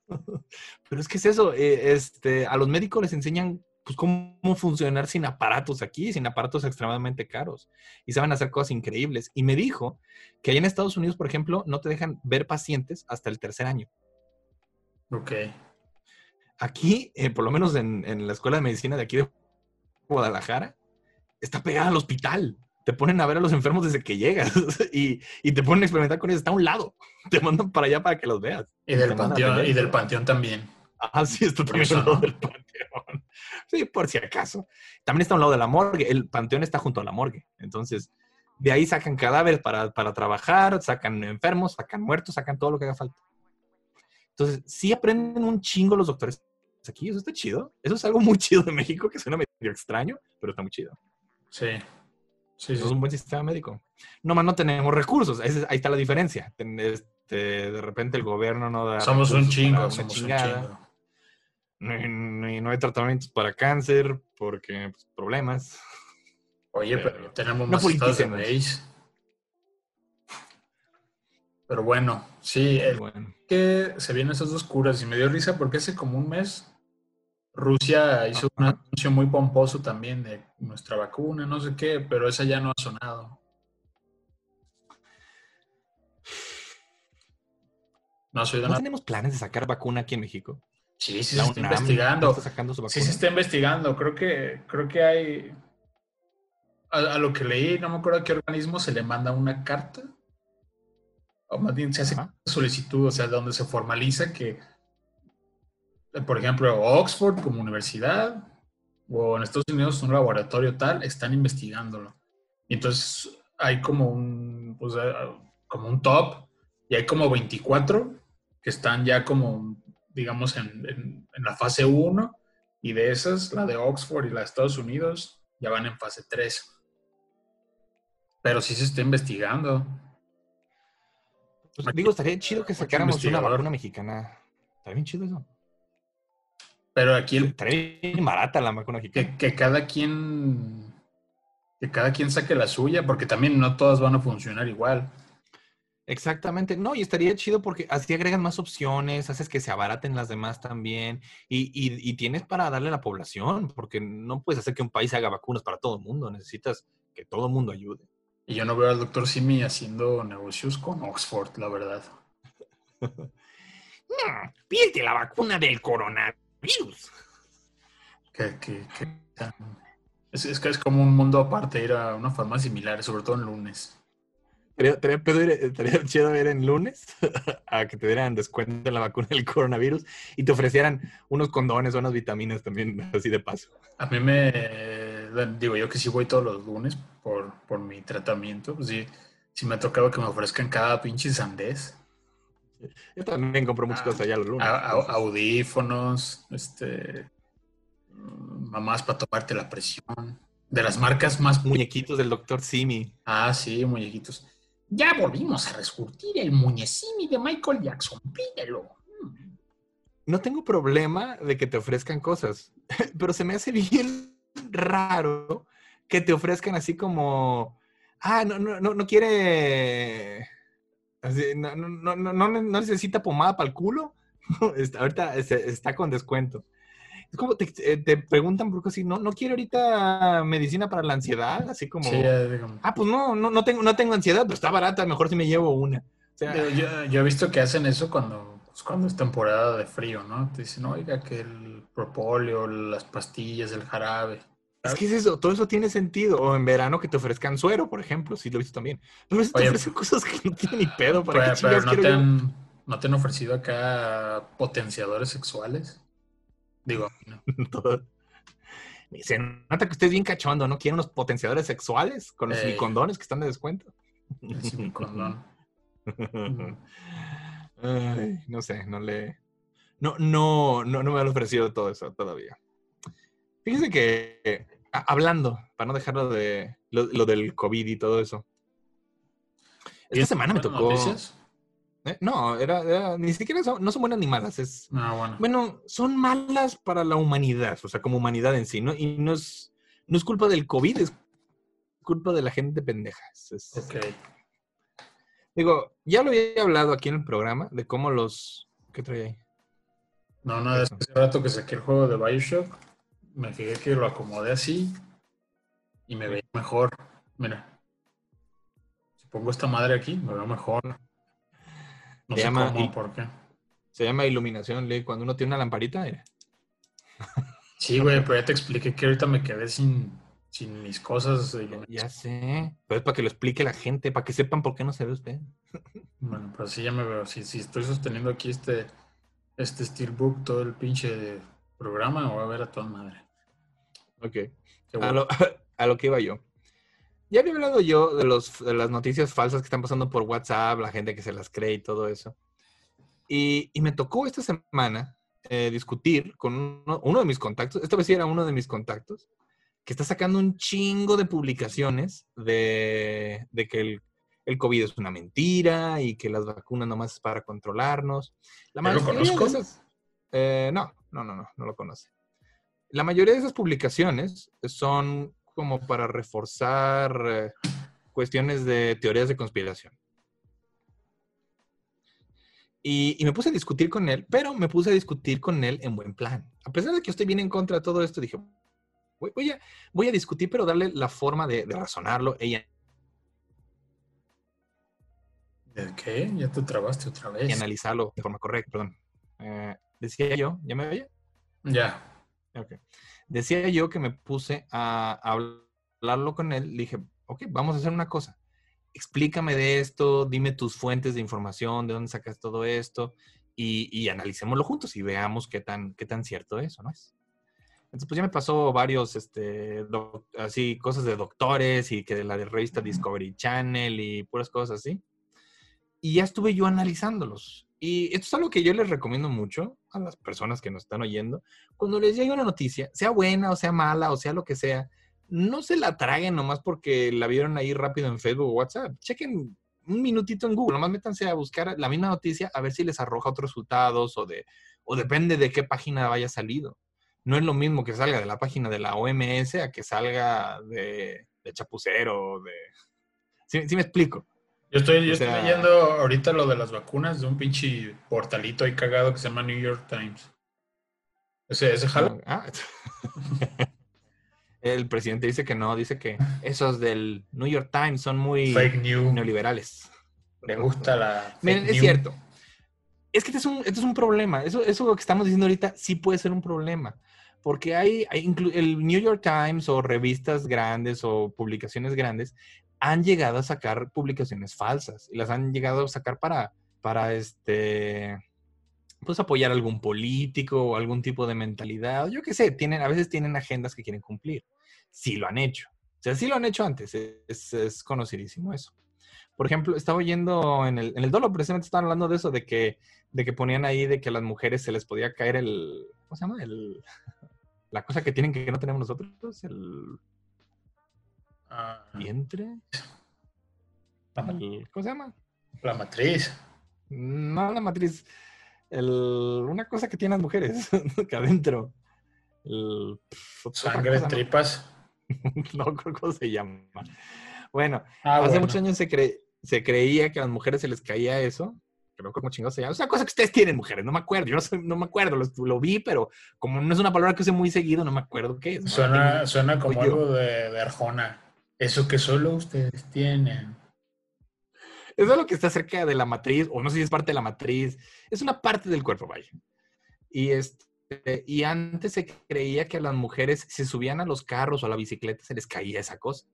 Pero es que es eso, eh, este, a los médicos les enseñan pues cómo funcionar sin aparatos aquí, sin aparatos extremadamente caros. Y saben hacer cosas increíbles. Y me dijo que allá en Estados Unidos, por ejemplo, no te dejan ver pacientes hasta el tercer año. Ok. Aquí, eh, por lo menos en, en la escuela de medicina de aquí de Guadalajara, está pegada al hospital. Te ponen a ver a los enfermos desde que llegas y, y te ponen a experimentar con ellos. Está a un lado. Te mandan para allá para que los veas. Y del, panteón, y del panteón también. Ah, sí, está también al lado del panteón. Sí, por si acaso. También está a un lado de la morgue. El panteón está junto a la morgue. Entonces, de ahí sacan cadáveres para, para trabajar, sacan enfermos, sacan muertos, sacan todo lo que haga falta. Entonces, sí aprenden un chingo los doctores aquí. Eso está chido. Eso es algo muy chido de México que suena medio extraño, pero está muy chido. Sí. Sí, es un buen sistema médico. Nomás no tenemos recursos. Ahí está la diferencia. Este, de repente el gobierno no da. Somos un chingo, somos un chingo. No, no- no hay tratamientos para cáncer porque pues, problemas. Oye, pero, Pero- tenemos no más estados de. Pero bueno, sí, Bueno, que se vienen esas dos curas y me dio risa porque hace como un mes Rusia hizo un anuncio muy pomposo también de nuestra vacuna, no sé qué, pero esa ya no ha sonado. No soy de ¿no tenemos planes de sacar vacuna aquí en México? Sí, sí La se está UNAM investigando. está sacando su Sí vacuna. se está investigando. Creo que, creo que hay. A, a lo que leí, no me acuerdo a qué organismo se le manda una carta. O más bien se hace Ajá. una solicitud, o sea, donde se formaliza que, por ejemplo, Oxford como universidad o en Estados Unidos un laboratorio tal están investigándolo. Y entonces hay como un, pues, eh, como un top y hay como 24 que están ya como digamos, en, en- en la fase 1 y de esas, la de Oxford y la de Estados Unidos, ya van en fase 3. Pero sí se está investigando. Pues, digo, estaría chido que sacáramos una vacuna mexicana. Estaría bien chido eso. Pero aquí el, bien barata la vacuna mexicana. que, que cada quien que cada quien saque la suya, porque también no todas van a funcionar igual. Exactamente, no, y estaría chido porque así agregan más opciones, haces que se abaraten las demás también, y, y- y tienes para darle a la población, porque no puedes hacer que un país haga vacunas para todo el mundo, necesitas que todo el mundo ayude. Y yo no veo al doctor Simi haciendo negocios con Oxford, la verdad. pídete la vacuna del coronavirus. Que, que- que- es, es que es como un mundo aparte ir a una farmacia similar, sobre todo en lunes. Estaría, estaría chido ir en lunes a que te dieran descuento en la vacuna del coronavirus y te ofrecieran unos condones o unas vitaminas también, así de paso. A mí me, digo yo que sí voy todos los lunes por, por mi tratamiento, pues sí, sí me ha tocado que me ofrezcan cada pinche sandés. Yo también compro muchas Ah, cosas allá los lunes. A- a- audífonos, este, mamás para tomarte la presión. De las marcas más... Muñequitos del doctor Simi. Ah, sí, muñequitos. Ya volvimos a resurtir el muñecimi de Michael Jackson. Pídelo. Mm. No tengo problema de que te ofrezcan cosas, pero se me hace bien raro que te ofrezcan así como, ah, no, no, no, no quiere, así, no, no, no, no, necesita pomada para el culo. Está- ahorita está con descuento. Es como te, eh, te preguntan cosas así, no, no quiero ahorita medicina para la ansiedad, así como, Sí, ah, pues no, no, no tengo, no tengo ansiedad, pero está barata, mejor si me llevo una. O sea, Yo, yo- yo he visto que hacen eso cuando, pues, cuando es temporada de frío, ¿no? Te dicen, oiga, que el propóleo, las pastillas, el jarabe. Es que es eso, todo eso tiene sentido. O en verano que te ofrezcan suero, por ejemplo, sí lo he visto también. Pero veces te Oye, ofrecen cosas que no tienen ni pedo. ¿Para Pero, pero no, te han, ¿no te han ofrecido acá potenciadores sexuales? Digo, no. Se nota que usted es bien cachondo, ¿no? Quiere unos potenciadores sexuales con los Ey. condones que están de descuento. el simicondón. Ay, no sé, no le. No, no, no, no me han ofrecido todo eso todavía. Fíjese que, eh, hablando, para no dejarlo de lo, lo del COVID y todo eso. Esta ¿Tienes semana me tocó. noticias? Eh, No, era, era- ni siquiera son, no son buenas ni malas. Es, Ah, bueno. bueno, son malas para la humanidad, o sea, como humanidad en sí, ¿no? Y no es, no es culpa del COVID, es culpa de la gente pendeja. Es-. Digo, ya lo había hablado aquí en el programa de cómo los... ¿Qué trae ahí? No, no, es que hace rato que saqué el juego de Bioshock, me fijé que lo acomodé así y me veía mejor. Mira. Si pongo esta madre aquí, me veo mejor. No Se sé llama cómo, por qué. Se llama iluminación, Lee. Cuando uno tiene una lamparita, mira. Sí, güey, pero ya te expliqué que ahorita me quedé sin, sin mis cosas. de. Ya sé. Pero es para que lo explique la gente, para que sepan por qué no se ve usted. Bueno, pues sí ya me veo. Si, estoy sosteniendo aquí este, este Steelbook, todo el pinche programa, me voy a ver a toda madre. Ok. A lo, a lo que iba yo. Ya había hablado yo de, los, de las noticias falsas que están pasando por WhatsApp, la gente que se las cree y todo eso. Y, y me tocó esta semana eh, discutir con uno, uno de mis contactos, esta vez sí era uno de mis contactos, que está sacando un chingo de publicaciones de, de que el, el COVID es una mentira y que las vacunas nomás es para controlarnos. La ¿Yo lo mayoría de conozco? esas- eh, no, no, no, no, no lo conoce. La mayoría de esas publicaciones son como para reforzar eh, cuestiones de teorías de conspiración. Y, y me puse a discutir con él, pero me puse a discutir con él en buen plan. A pesar de que yo estoy bien en contra de todo esto, dije, voy, voy a, voy a discutir, pero darle la forma de, de razonarlo. Ella ¿De qué? Ya te trabaste otra y vez. analizarlo de forma correcta, perdón. Eh, decía yo, ¿ya me oye? Ya. Ok. Decía yo que me puse a hablarlo con él. Le dije, ok, vamos a hacer una cosa. Explícame de esto, dime tus fuentes de información, de dónde sacas todo esto y, y analicémoslo juntos y veamos qué tan, qué tan cierto es o no es. Entonces, pues ya me pasó varios, este, doc- así, cosas de doctores y que de la de revista Discovery Channel y puras cosas así. Y ya estuve yo analizándolos. Y esto es algo que yo les recomiendo mucho a las personas que nos están oyendo. Cuando les llegue una noticia, sea buena o sea mala o sea lo que sea, no se la traguen nomás porque la vieron ahí rápido en Facebook o WhatsApp. Chequen un minutito en Google, nomás métanse a buscar la misma noticia a ver si les arroja otros resultados o de o depende de qué página vaya salido. No es lo mismo que salga de la página de la OMS a que salga de, de Chapucero, de... ¿Sí, sí me explico? Yo estoy, yo O estoy sea- leyendo ahorita lo de las vacunas de un pinche portalito ahí cagado que se llama New York Times. Ese, ese jala. Ah. El presidente dice que no, dice que esos del New York Times son muy Fake news. neoliberales. Me gusta la. Miren, es news. cierto. Es que este es un, este es un problema. Eso, eso que estamos diciendo ahorita sí puede ser un problema. Porque hay, hay el New York Times o revistas grandes o publicaciones grandes han llegado a sacar publicaciones falsas y las han llegado a sacar para, para este, pues apoyar algún político o algún tipo de mentalidad. Yo qué sé, tienen, a veces tienen agendas que quieren cumplir. Sí lo han hecho. O sea, sí lo han hecho antes. Es, es conocidísimo eso. Por ejemplo, estaba oyendo en el, en el Dolo, precisamente estaban hablando de eso, de que, de que ponían ahí de que a las mujeres se les podía caer el, ¿cómo se llama? El, la cosa que tienen que no tenemos nosotros, el vientre. la, el- ¿Cómo se llama? la matriz. No, la matriz. El, una cosa que tienen las mujeres que adentro. El, Sangre, ¿no? tripas. No, creo cómo se llama. Bueno, Ah, hace bueno. muchos años se, cre- se creía que a las mujeres se les caía eso. Creo que como chingados se llama. Es una cosa que ustedes tienen, mujeres. No me acuerdo. Yo no, no me acuerdo. Lo, lo vi, pero como no es una palabra que use muy seguido, no me acuerdo qué es. ¿no? Suena, suena como algo de, de Arjona. Eso que solo ustedes tienen. Es lo que está cerca de la matriz, o no sé si es parte de la matriz. Es una parte del cuerpo, vaya. Y, este, y antes se creía que a las mujeres, si subían a los carros o a la bicicleta, se les caía esa cosa.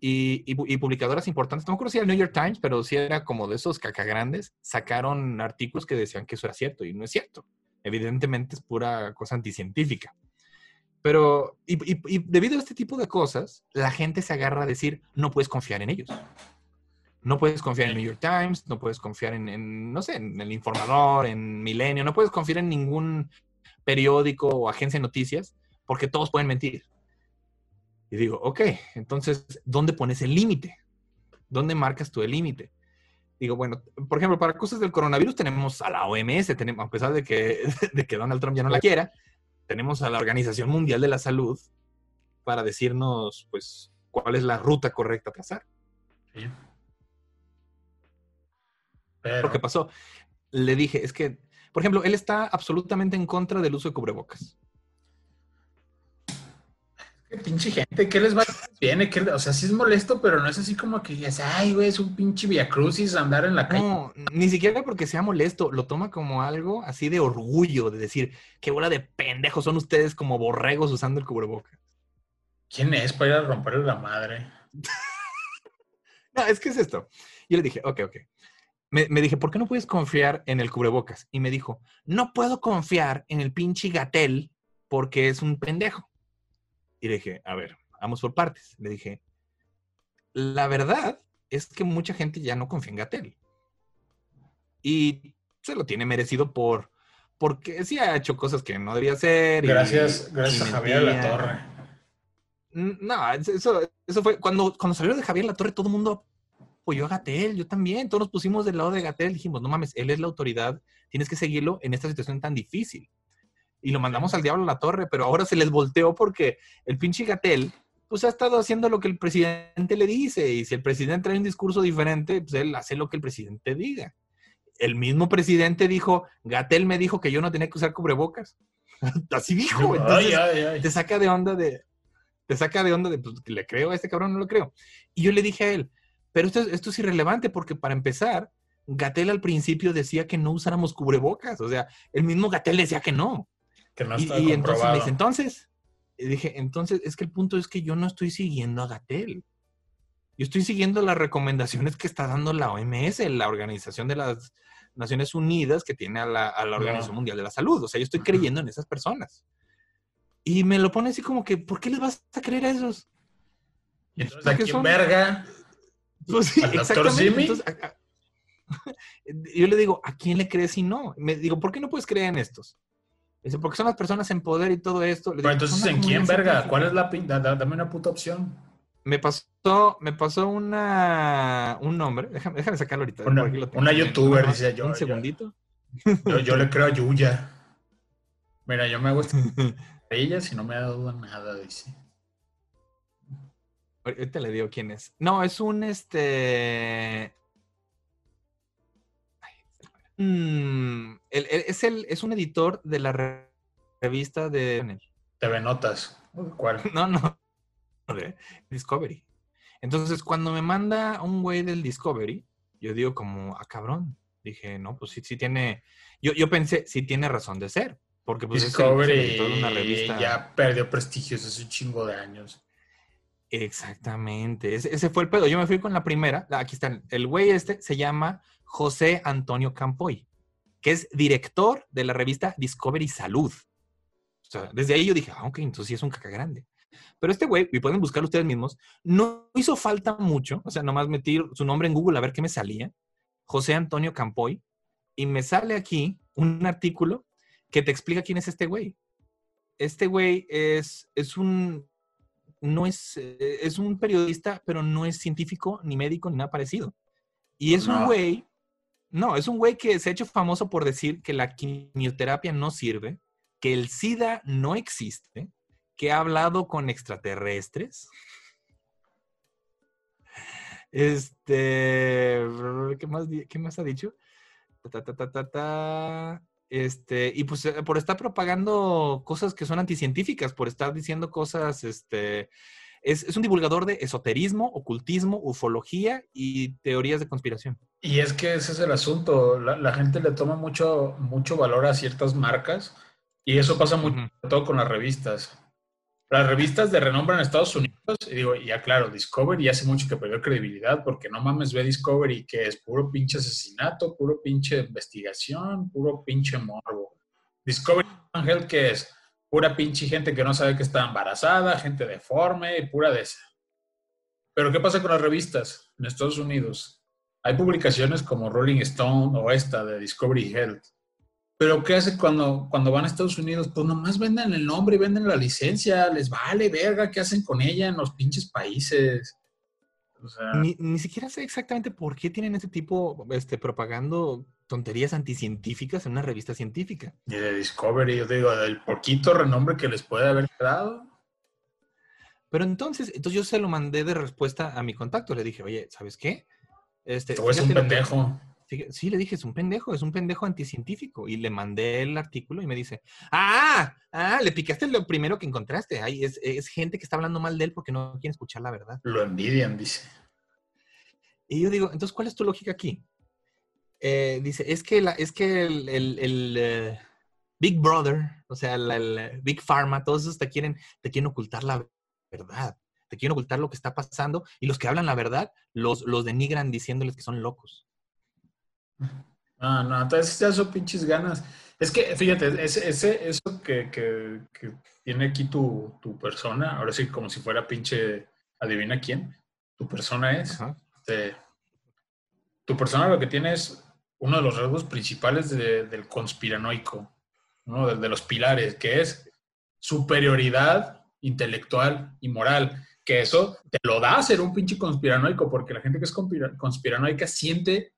Y, y y publicadoras importantes, no me acuerdo si era el New York Times, pero sí era como de esos cacagrandes, sacaron artículos que decían que eso era cierto, y no es cierto. Evidentemente es pura cosa anticientífica. Pero, y, y- y debido a este tipo de cosas, la gente se agarra a decir, no puedes confiar en ellos. No puedes confiar en New York Times, no puedes confiar en, en, no sé, en el informador, en Milenio, no puedes confiar en ningún periódico o agencia de noticias, porque todos pueden mentir. Y digo, ok, entonces, ¿dónde pones el límite? ¿Dónde marcas tú el límite? Digo, bueno, por ejemplo, para cosas del coronavirus tenemos a la OMS, tenemos, a pesar de que, de que Donald Trump ya no la quiera, tenemos a la Organización Mundial de la Salud para decirnos, pues, cuál es la ruta correcta a trazar. Sí. Pero, lo que pasó. Le dije, es que, por ejemplo, él está absolutamente en contra del uso de cubrebocas. Qué pinche gente, ¿qué les va Viene, que, o sea, sí es molesto, pero no es así como que digas, ay, güey, es un pinche viacrucis andar en la calle. No, ni siquiera porque sea molesto, lo toma como algo así de orgullo, de decir, qué bola de pendejos son ustedes como borregos usando el cubrebocas. ¿Quién es para ir a romperle la madre? No, es que es esto. Yo le dije, ok, ok. Me, me dije, ¿por qué no puedes confiar en el cubrebocas? Y me dijo, no puedo confiar en el pinche Gatel porque es un pendejo. Y le dije, a ver, vamos por partes. Le dije, la verdad es que mucha gente ya no confía en Gatel. Y se lo tiene merecido por porque sí ha hecho cosas que no debía hacer. y- Gracias, gracias y a Javier La. Torre. No, eso, eso fue cuando, cuando salió de Javier La Torre, todo el mundo apoyó a Gatel, yo también, todos nos pusimos del lado de Gatel, dijimos, no mames, él es la autoridad, tienes que seguirlo en esta situación tan difícil. Y lo mandamos al diablo a la torre, pero ahora se les volteó porque el pinche Gatel, pues ha estado haciendo lo que el presidente le dice, y si el presidente trae un discurso diferente, pues él hace lo que el presidente diga. El mismo presidente dijo, Gatel me dijo que yo no tenía que usar cubrebocas. Así dijo, entonces Ay, ay, ay. te saca de onda de, te saca de onda de, pues, ¿le creo a este cabrón? No lo creo. Y yo le dije a él, pero esto, es- esto es irrelevante porque para empezar, Gatel al principio decía que no usáramos cubrebocas. O sea, el mismo Gatel decía que no. Que no y está y entonces me dice, entonces, y dije, entonces, es que el punto es que yo no estoy siguiendo a Gatel. Yo estoy siguiendo las recomendaciones que está dando la OMS, la Organización de las Naciones Unidas, que tiene a la, a la Organización No. Mundial de la Salud. O sea, yo estoy creyendo en esas personas. Y me lo pone así como que, ¿por qué les vas a creer a esos? Entonces aquí en son- verga. Pues. Entonces, a- a- yo le digo, ¿a quién le crees y no? Me digo, ¿por qué no puedes creer en estos? Dice, porque son las personas en poder y todo esto. Pero digo, entonces, "Son una ¿en quién, verga? científica". ¿Cuál es la pinta? Dame una puta opción. Me pasó, me pasó una, un nombre. Déjame, déjame sacarlo ahorita. Una- por aquí lo tengo. una youtuber, dice yo, Un yo. segundito. Yo, yo le creo a Yuya. Mira, yo me hago esta ella si no me ha dado nada, dice. Ahorita le digo quién es. No, es un este. Mm, el- el- es, el, es un editor de la re- revista de. TV Notas. ¿Cuál? No, no. Discovery. Entonces, cuando me manda un güey del Discovery, yo digo como, ah, cabrón. Dije, no, pues sí, sí tiene. Yo, yo pensé, sí tiene razón de ser. Porque pues es el- es el Discovery de una revista. ya perdió prestigio hace un chingo de años. Exactamente, ese, ese fue el pedo. Yo me fui con la primera. Aquí está. El güey este se llama José Antonio Campoy, que es director de la revista Discovery Salud. O sea, desde ahí yo dije, ah, ok, entonces sí es un caca grande. Pero este güey, y pueden buscarlo ustedes mismos, no hizo falta mucho. O sea, nomás metí su nombre en Google a ver qué me salía. José Antonio Campoy. Y me sale aquí un artículo que te explica quién es este güey. Este güey es, es un no es, eh, es un periodista, pero no es científico, ni médico, ni nada parecido. Y es un No. güey, no, es un güey que se ha hecho famoso por decir que la quimioterapia no sirve, que el SIDA no existe, que ha hablado con extraterrestres. Este, ¿qué más, qué más ha dicho? Ta, ta, ta. Este, y pues eh, por estar propagando cosas que son anticientíficas, por estar diciendo cosas, este, es, es un divulgador de esoterismo, ocultismo, ufología y teorías de conspiración. Y es que ese es el asunto. La, la gente le toma mucho, mucho valor a ciertas marcas y eso pasa mucho, todo con las revistas. Las revistas de renombre en Estados Unidos, y digo, ya claro, Discovery hace mucho que perdió credibilidad porque no mames, ve Discovery que es puro pinche asesinato, puro pinche investigación, puro pinche morbo. Discovery Health que es pura pinche gente que no sabe que está embarazada, gente deforme, pura de esa. Pero ¿qué pasa con las revistas en Estados Unidos? Hay publicaciones como Rolling Stone o esta de Discovery Health. Pero ¿qué hace cuando, cuando van a Estados Unidos? Pues nomás venden el nombre y venden la licencia. Les vale verga qué hacen con ella en los pinches países. Ni, ni siquiera sé exactamente por qué tienen ese tipo, este, propagando tonterías anticientíficas en una revista científica. y de Discovery, yo digo, del poquito renombre que les puede haber dado. Pero entonces, entonces yo se lo mandé de respuesta a mi contacto. Le dije, oye, ¿sabes qué? Este, güey es un que- pendejo. Sí, le dije, es un pendejo, es un pendejo anticientífico. Y le mandé el artículo y me dice, ah, ah, le picaste lo primero que encontraste. Ay, es, es gente que está hablando mal de él porque no quiere escuchar la verdad. Lo envidian, dice. Y yo digo, entonces, ¿cuál es tu lógica aquí? Eh, dice, es que, la, es que el, el- el, eh, Big Brother, o sea, el Big Pharma, todos esos te quieren, te quieren ocultar la verdad, te quieren ocultar lo que está pasando y los que hablan la verdad los, los denigran diciéndoles que son locos. Ah, no, entonces ya son pinches ganas. Es que, fíjate, ese, ese, eso que, que- que tiene aquí tu, tu persona, ahora sí, como si fuera pinche, adivina quién, tu persona es. Este, tu persona lo que tiene es uno de los rasgos principales de- del conspiranoico, uno de, de los pilares, que es superioridad intelectual y moral. Que eso te lo da ser un pinche conspiranoico, porque la gente que es conspira- conspiranoica siente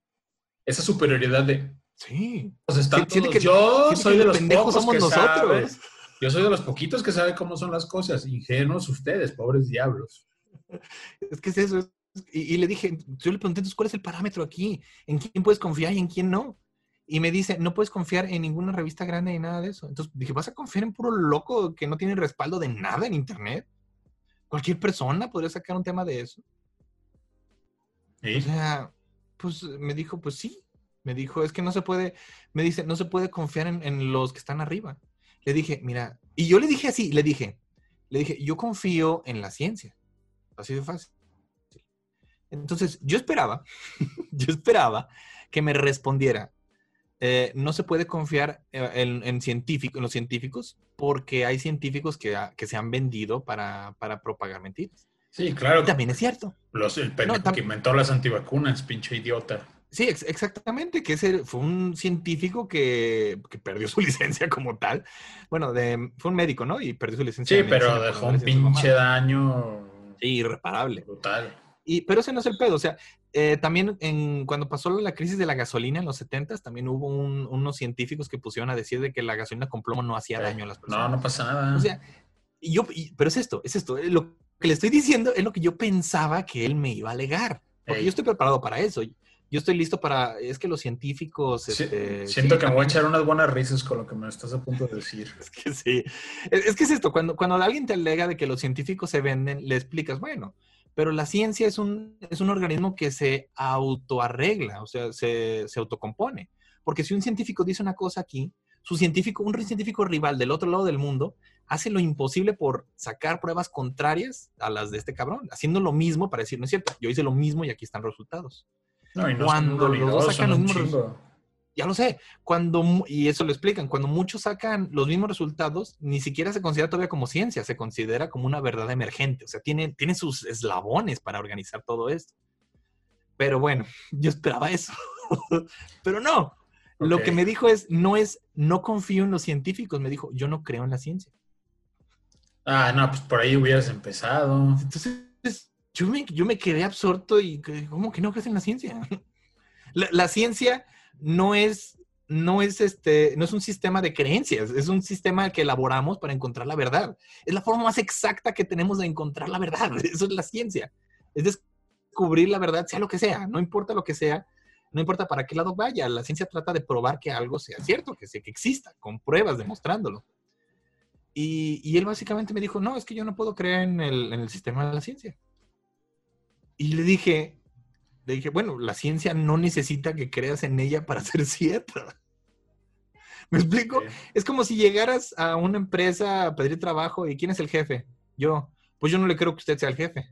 esa superioridad de Sí. pues están Siente todos- que- yo soy que de los pendejos pocos somos que nosotros. sabe- yo soy de los poquitos que sabe cómo son las cosas. Ingenuos ustedes, pobres diablos. Es que es eso. es- y, y le dije, yo le pregunté, entonces, ¿cuál es el parámetro aquí? ¿En quién puedes confiar y en quién no? Y me dice, no puedes confiar en ninguna revista grande ni nada de eso. Entonces dije, ¿vas a confiar en puro loco que no tiene respaldo de nada en Internet? Cualquier persona podría sacar un tema de eso. O sea, pues me dijo, pues sí. Me dijo, es que no se puede, me dice, no se puede confiar en, en los que están arriba. Le dije, mira, y yo le dije así, le dije, le dije, yo confío en la ciencia. Así de fácil. Entonces, yo esperaba, yo esperaba que me respondiera, eh, no se puede confiar eh, en, en científico- en los científicos porque hay científicos que, ha- que se han vendido para, para propagar mentiras. Sí, claro. Y también es cierto. Los, el pendejo que inventó las antivacunas, pinche idiota. Sí, ex- exactamente, que ese fue un científico que, que perdió su licencia como tal. Bueno, de, fue un médico, ¿no? Y perdió su licencia. Sí, de pero dejó un pinche daño Sí, irreparable. brutal. Y, pero ese no es el pedo. O sea, eh, también en, cuando pasó la crisis de la gasolina en los 70 también hubo un- unos científicos que pusieron a decir de que la gasolina con plomo no hacía daño a las personas. No, no pasa nada. O sea, yo, y- pero es esto, es esto. eh, Lo que le estoy diciendo es lo que yo pensaba que él me iba a alegar. Porque Ey. yo estoy preparado para eso. Yo estoy listo para. Es que los científicos. Sí, este, siento sí, que me voy a también- echar unas buenas risas con lo que me estás a punto de decir. Es que sí. Es, es que es esto. Cuando, cuando alguien te alega de que los científicos se venden, le explicas, bueno, pero la ciencia es un, es un organismo que se autoarregla, o sea, se, se autocompone. Porque si un científico dice una cosa aquí, su científico, un científico rival del otro lado del mundo, hace lo imposible por sacar pruebas contrarias a las de este cabrón, haciendo lo mismo para decir, no es cierto, yo hice lo mismo y aquí están los resultados. No, y no Cuando los dos sacan los mismos. Ya lo sé, cuando, y eso lo explican, cuando muchos sacan los mismos resultados, ni siquiera se considera todavía como ciencia, se considera como una verdad emergente, o sea, tiene, tiene sus eslabones para organizar todo esto. Pero bueno, yo esperaba eso, pero no. Lo Ok. que me dijo es, no es, no confío en los científicos, me dijo, yo no creo en la ciencia. Ah, no, pues por ahí hubieras empezado. Entonces, yo me, yo me quedé absorto y, ¿cómo que no crees en la ciencia? La, la ciencia no es, no, es este, no es un sistema de creencias, es un sistema que elaboramos para encontrar la verdad. Es la forma más exacta que tenemos de encontrar la verdad. Eso es la ciencia. Es descubrir la verdad, sea lo que sea, no importa lo que sea, no importa para qué lado vaya. La ciencia trata de probar que algo sea cierto, que, sea, que exista, con pruebas, demostrándolo. Y, y él básicamente me dijo, no, es que yo no puedo creer en el, en el sistema de la ciencia. Y le dije, le dije, bueno, la ciencia no necesita que creas en ella para ser cierta. ¿Me explico? Ok. Es como si llegaras a una empresa a pedir trabajo y ¿quién es el jefe? Yo. Pues yo no le creo que usted sea el jefe.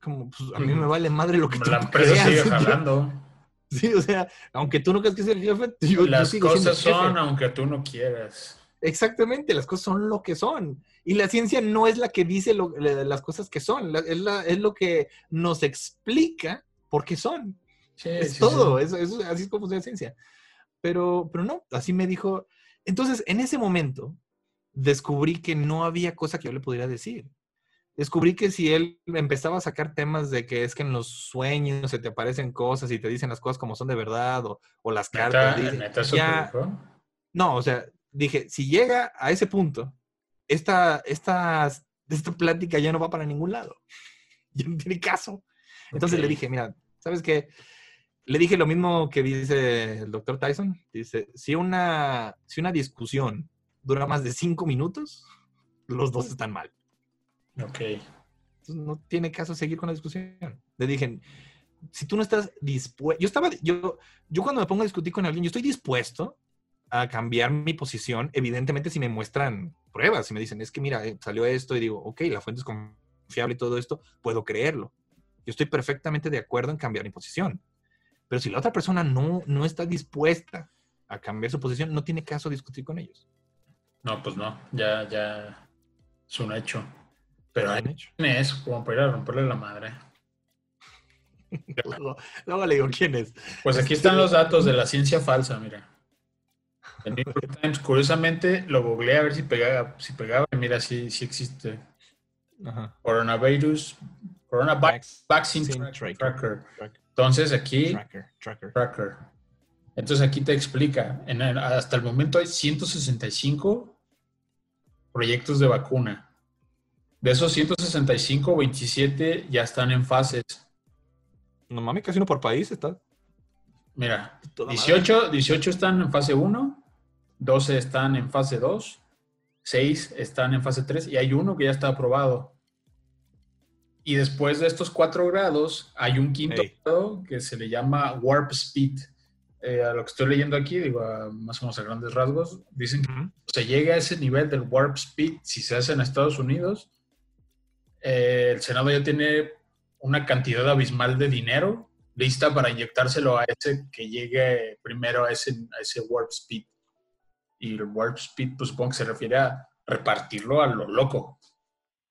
Como, pues a mí me vale madre lo que tú La empresa creas. sigue jalando. Sí, o sea, aunque tú no creas que es el jefe, yo, yo Las siendo cosas el jefe. son aunque tú no quieras. Exactamente, las cosas son lo que son. Y la ciencia no es la que dice lo- la- las cosas que son, la- es, la- es lo que nos explica por qué son. Sí, Es sí, todo, eso- eso- así es como funciona la ciencia. Pero, pero no, así me dijo. Entonces, en ese momento, descubrí que no había cosa que yo le pudiera decir. Descubrí que si él empezaba a sacar temas de que es que en los sueños se te aparecen cosas y te dicen las cosas como son de verdad o, o las cartas, ya- no, o sea, dije, si llega a ese punto, esta, esta, esta plática ya no va para ningún lado. Ya no tiene caso. Entonces le dije, mira, ¿sabes qué? Le dije lo mismo que dice el doctor Tyson. Dice, si una, si una discusión dura más de cinco minutos, los dos están mal. Ok. Entonces no tiene caso seguir con la discusión. Le dije, si tú no estás dispuesto, yo estaba, yo, yo cuando me pongo a discutir con alguien, yo estoy dispuesto a cambiar mi posición, evidentemente si me muestran pruebas, si me dicen, es que mira, eh, salió esto y digo, ok, la fuente es confiable y todo esto, puedo creerlo. Yo estoy perfectamente de acuerdo en cambiar mi posición. Pero si la otra persona no, no está dispuesta a cambiar su posición, no tiene caso discutir con ellos. No, pues no, ya, ya es un hecho. Pero hay ¿Han hecho? es como para ir a romperle la madre. Luego, luego le digo, ¿quién es? Pues aquí están los datos de la ciencia falsa, mira. El New York Times, curiosamente, lo googleé a ver si pegaba, si pegaba, y mira, sí, sí existe. Ajá. Coronavirus, Coronavirus Vaccine Vaccine Tracker. Entonces aquí, Tracker, tracker. tracker. Entonces aquí te explica, en el- hasta el momento hay 165 proyectos de vacuna. De esos 165, 27 ya están en fases. No mames, casi uno por país está. Mira, toda madre. 18, 18 están en fase 1, 12 están en fase 2, 6 están en fase 3 y hay uno que ya está aprobado. Y después de estos cuatro grados, hay un quinto grado que se le llama Warp Speed. Eh, a lo que estoy leyendo aquí, digo, a- más o menos a grandes rasgos, dicen que se llega a ese nivel del Warp Speed si se hace en Estados Unidos. eh, el Senado ya tiene una cantidad abismal de dinero lista para inyectárselo a ese que llegue primero a ese, a ese Warp Speed. Y el Warp Speed, pues supongo que se refiere a repartirlo a lo loco.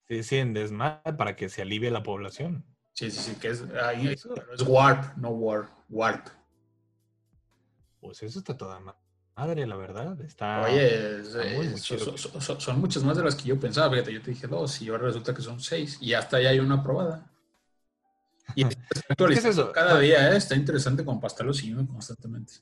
Sí, sí, en desmadre para que se alivie la población. Sí, sí, sí, que es, ahí, pero es Warp, no Warp, Warp. Pues eso está toda ma- madre, la verdad. Está. Oye, es- está muy, es- son, son- son- muchas más de las que yo pensaba. Fíjate, yo te dije dos y ahora resulta que son seis. Y hasta ya hay una aprobada. Y está actualizando eso? cada día, ¿eh? Está interesante estarlo siguiendo constantemente.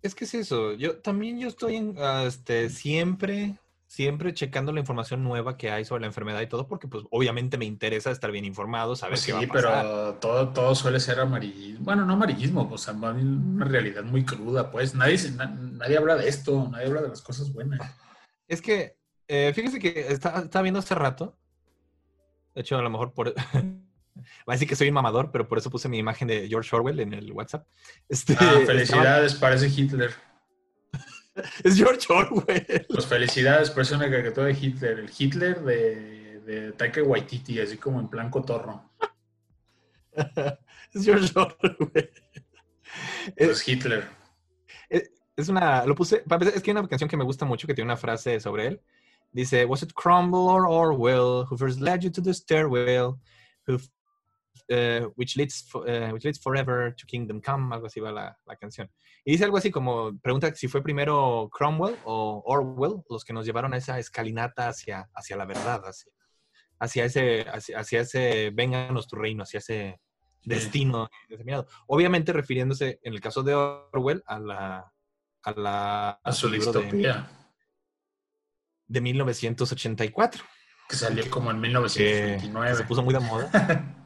Es que es eso. Yo también yo estoy en, ah, este, siempre, siempre checando la información nueva que hay sobre la enfermedad y todo, porque pues obviamente me interesa estar bien informado, saber Pues qué sí, va a pasar. pero todo, todo suele ser amarillismo. Bueno, no amarillismo, o sea, una realidad muy cruda, pues. Nadie, nadie habla de esto, nadie habla de las cosas buenas. Es que, eh, fíjese que está- estaba viendo hace rato. De hecho, a lo mejor por. Va a decir que soy un mamador, pero por eso puse mi imagen de George Orwell en el WhatsApp. Este, Ah, estaba- felicidades, parece Hitler. Es George Orwell. Pues felicidades, parece una caricatura de Hitler. El Hitler de, de Taika Waititi, así como en plan cotorro. es George Orwell. Es, Pues Hitler. es una. Lo puse. Es que hay una canción que me gusta mucho que tiene una frase sobre él. Dice: Was it Crumble or Orwell who first led you to the stairwell? Who, eh, which, leads fo- eh, which leads forever to kingdom come, algo así va la, la canción. Y dice algo así como, pregunta si fue primero Cromwell o Orwell los que nos llevaron a esa escalinata hacia, hacia la verdad, hacia, hacia ese, hacia, hacia ese, vénganos tu reino, hacia ese destino determinado. Obviamente refiriéndose, en el caso de Orwell, a la... A, la, A su libro de, distopía, de 1984, que salió como en que, que 1929. se puso muy de moda.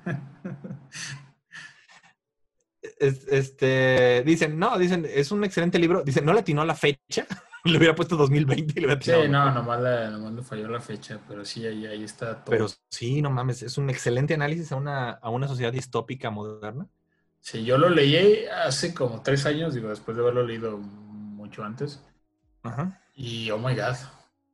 Es- este, dicen, no, dicen, es un excelente libro. Dicen, no le atinó la fecha. le hubiera puesto 2020 y le hubiera Sí, atinado. no, nomás le, nomás le falló la fecha, pero sí, ahí, ahí está todo. Pero sí, no mames, es un excelente análisis a una, a una sociedad distópica moderna. Sí, yo lo leí hace como tres años, digo, después de haberlo leído mucho antes. Ajá. Y, oh my God,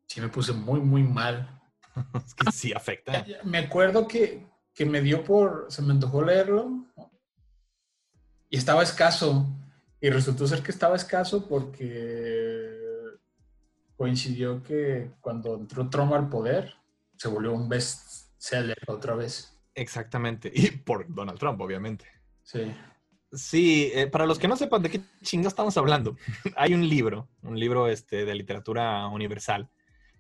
sí me puse muy, muy mal. Es que sí afecta. Me acuerdo que, que me dio por, se me antojó leerlo y estaba escaso. Y resultó ser que estaba escaso porque coincidió que cuando entró Trump al poder, se volvió un bestseller otra vez. Exactamente. Y por Donald Trump, obviamente. Sí. Sí, eh, para los que no sepan de qué chingados estamos hablando, hay un libro, un libro este, de literatura universal,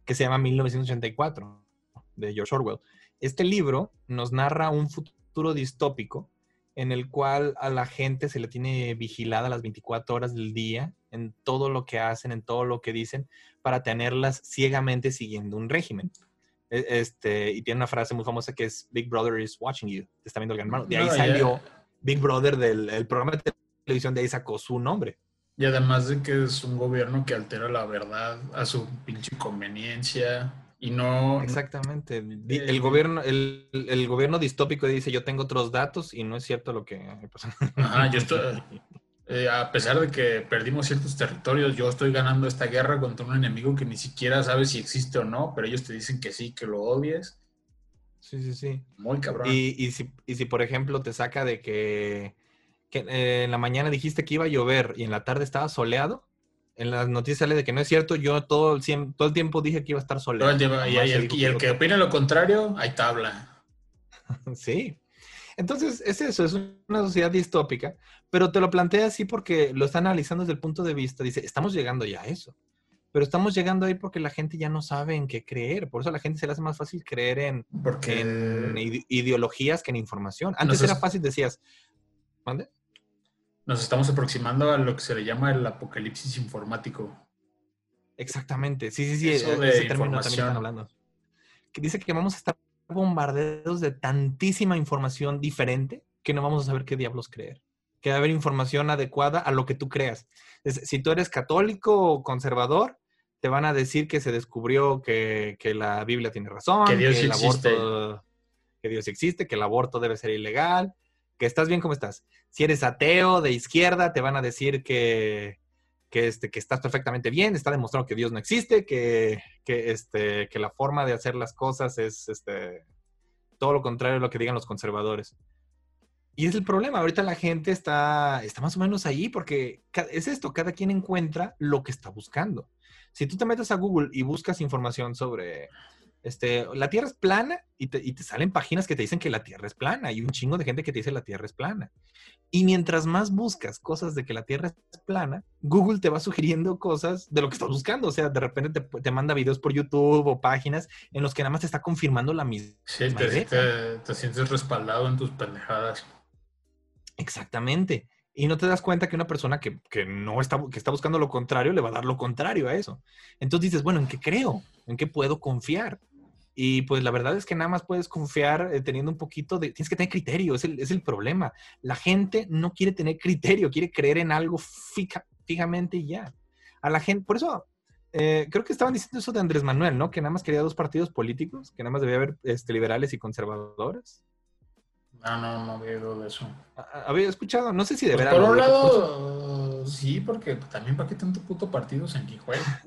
que se llama 1984, de George Orwell. Este libro nos narra un futuro distópico en el cual a la gente se le tiene vigilada las 24 horas del día en todo lo que hacen, en todo lo que dicen, para tenerlas ciegamente siguiendo un régimen. E- Este, y tiene una frase muy famosa que es Big Brother is watching you, te está viendo el gran hermano. De ahí No, salió Big Brother del el programa de televisión, de ahí sacó su nombre. Y además de que es un gobierno que altera la verdad a su pinche conveniencia y no... Exactamente. Eh, El gobierno, el, el gobierno distópico dice yo tengo otros datos y no es cierto lo que pasa. Ajá, yo estoy... eh, a pesar de que perdimos ciertos territorios, yo estoy ganando esta guerra contra un enemigo que ni siquiera sabe si existe o no, pero ellos te dicen que sí, que lo odies. Sí, sí, sí. Muy cabrón. Y, y si, y si, por ejemplo, te saca de que, que, eh, en la mañana dijiste que iba a llover y en la tarde estaba soleado, en las noticias sale de que no es cierto, yo todo el, todo el tiempo dije que iba a estar tiempo- y, y se el, y el que opine lo contrario, hay tabla. Sí. Entonces, es eso, es una sociedad distópica, pero te lo plantea así porque lo está analizando desde el punto de vista, dice, estamos llegando ya a eso, pero estamos llegando ahí porque la gente ya no sabe en qué creer, por eso a la gente se le hace más fácil creer en, Porque en ide- ideologías que en información. Antes Nos era fácil, decías, ¿mande? Nos estamos aproximando a lo que se le llama el apocalipsis informático. Exactamente, sí, sí, sí, Eso e- de ese término también están hablando. Que dice que vamos a estar bombardeados de tantísima información diferente que no vamos a saber qué diablos creer. Que va a haber información adecuada a lo que tú creas. Es- si tú eres católico o conservador, te van a decir que se descubrió que, que la Biblia tiene razón, Que Dios el existe. aborto, que Dios existe, que el aborto debe ser ilegal, que estás bien como estás. Si eres ateo de izquierda, te van a decir que, que, este, que estás perfectamente bien, está demostrado que Dios no existe, que, que, este, que la forma de hacer las cosas es este, todo lo contrario a lo que digan los conservadores. Y es el problema, ahorita la gente está, está más o menos ahí porque es esto, cada quien encuentra lo que está buscando. Si tú te metes a Google y buscas información sobre, este, la Tierra es plana y te, y te salen páginas que te dicen que la Tierra es plana y un chingo de gente que te dice la Tierra es plana. Y mientras más buscas cosas de que la Tierra es plana, Google te va sugiriendo cosas de lo que estás buscando. O sea, de repente te, te manda videos por YouTube o páginas en los que nada más te está confirmando la misma. Sí, te, idea. te- te sientes respaldado en tus pendejadas. Exactamente. Y no te das cuenta que una persona que, que no está, que está buscando lo contrario le va a dar lo contrario a eso. Entonces dices, bueno, ¿en qué creo? ¿En qué puedo confiar? Y pues la verdad es que nada más puedes confiar eh, teniendo un poquito de... Tienes que tener criterio, es el, es el problema. La gente no quiere tener criterio, quiere creer en algo fija- fijamente y ya. A la gente, por eso eh, creo que estaban diciendo eso de Andrés Manuel, ¿no? Que nada más quería dos partidos políticos, que nada más debía haber este, liberales y conservadores. No, no, no había oído de eso. Había escuchado, no sé si de Pues veras. por un lado, sí, porque también para qué tanto puto partidos en Quijuela.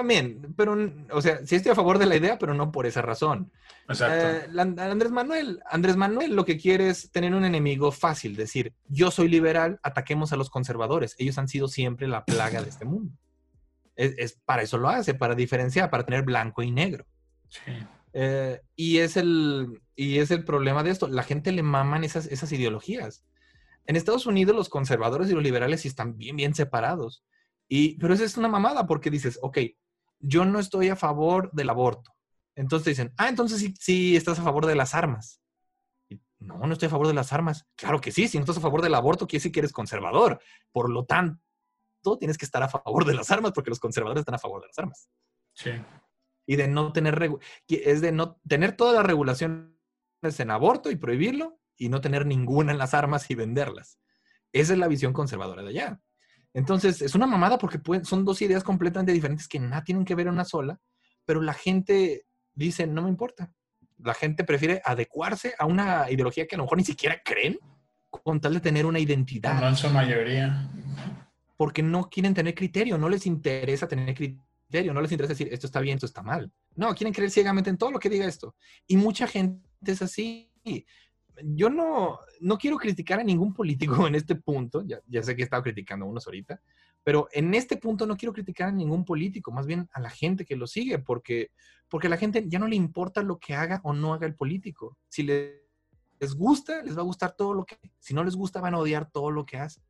También, pero, o sea, sí estoy a favor de la idea, pero no por esa razón. Exacto. Eh, Andrés Manuel, Andrés Manuel lo que quiere es tener un enemigo fácil, decir, yo soy liberal, ataquemos a los conservadores. Ellos han sido siempre la plaga de este mundo. Es, es- para eso lo hace, para diferenciar, para tener blanco y negro. sí. Eh, y, es el, y es el problema de esto. La gente le maman esas, esas ideologías. En Estados Unidos los conservadores y los liberales sí están bien, bien separados. Y, pero eso es una mamada porque dices, ok, yo no estoy a favor del aborto. Entonces te dicen, ah, entonces sí, sí estás a favor de las armas. Y, no, no estoy a favor de las armas. Claro que sí, si no estás a favor del aborto, quiere decir que eres conservador. Por lo tanto, tienes que estar a favor de las armas porque los conservadores están a favor de las armas Sí. y de no tener es de no tener todas las regulaciones en aborto y prohibirlo y no tener ninguna en las armas y venderlas. Esa es la visión conservadora de allá. Entonces, es una mamada porque pueden- son dos ideas completamente diferentes que nada tienen que ver en una sola, pero la gente dice, no me importa. La gente prefiere adecuarse a una ideología que a lo mejor ni siquiera creen con tal de tener una identidad No en su mayoría. porque no quieren tener criterio, no les interesa tener criterio, no les interesa decir esto está bien, esto está mal. No, quieren creer ciegamente en todo lo que diga esto. Y mucha gente es así. Yo no, no quiero criticar a ningún político en este punto, ya, ya sé que he estado criticando a unos ahorita, pero en este punto no quiero criticar a ningún político, más bien a la gente que lo sigue, porque, porque a la gente ya no le importa lo que haga o no haga el político. Si le- les gusta, les va a gustar todo lo que, si no les gusta, van a odiar todo lo que hace.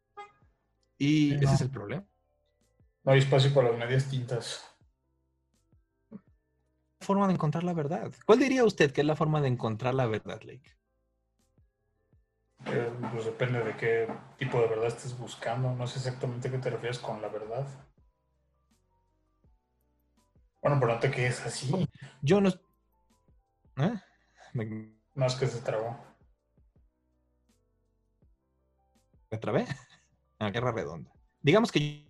Y Sí, ese no. es el problema. No hay espacio para las medias tintas. forma de encontrar la verdad. ¿Cuál diría usted que es la forma de encontrar la verdad, Lake? Eh, pues depende de qué tipo de verdad estés buscando. No sé exactamente a qué te refieres con la verdad. Bueno, pero no te quedes así. Yo no... ¿Eh? ¿Me, No es que se trabó. me trabé? Ah, guerra redonda. Digamos que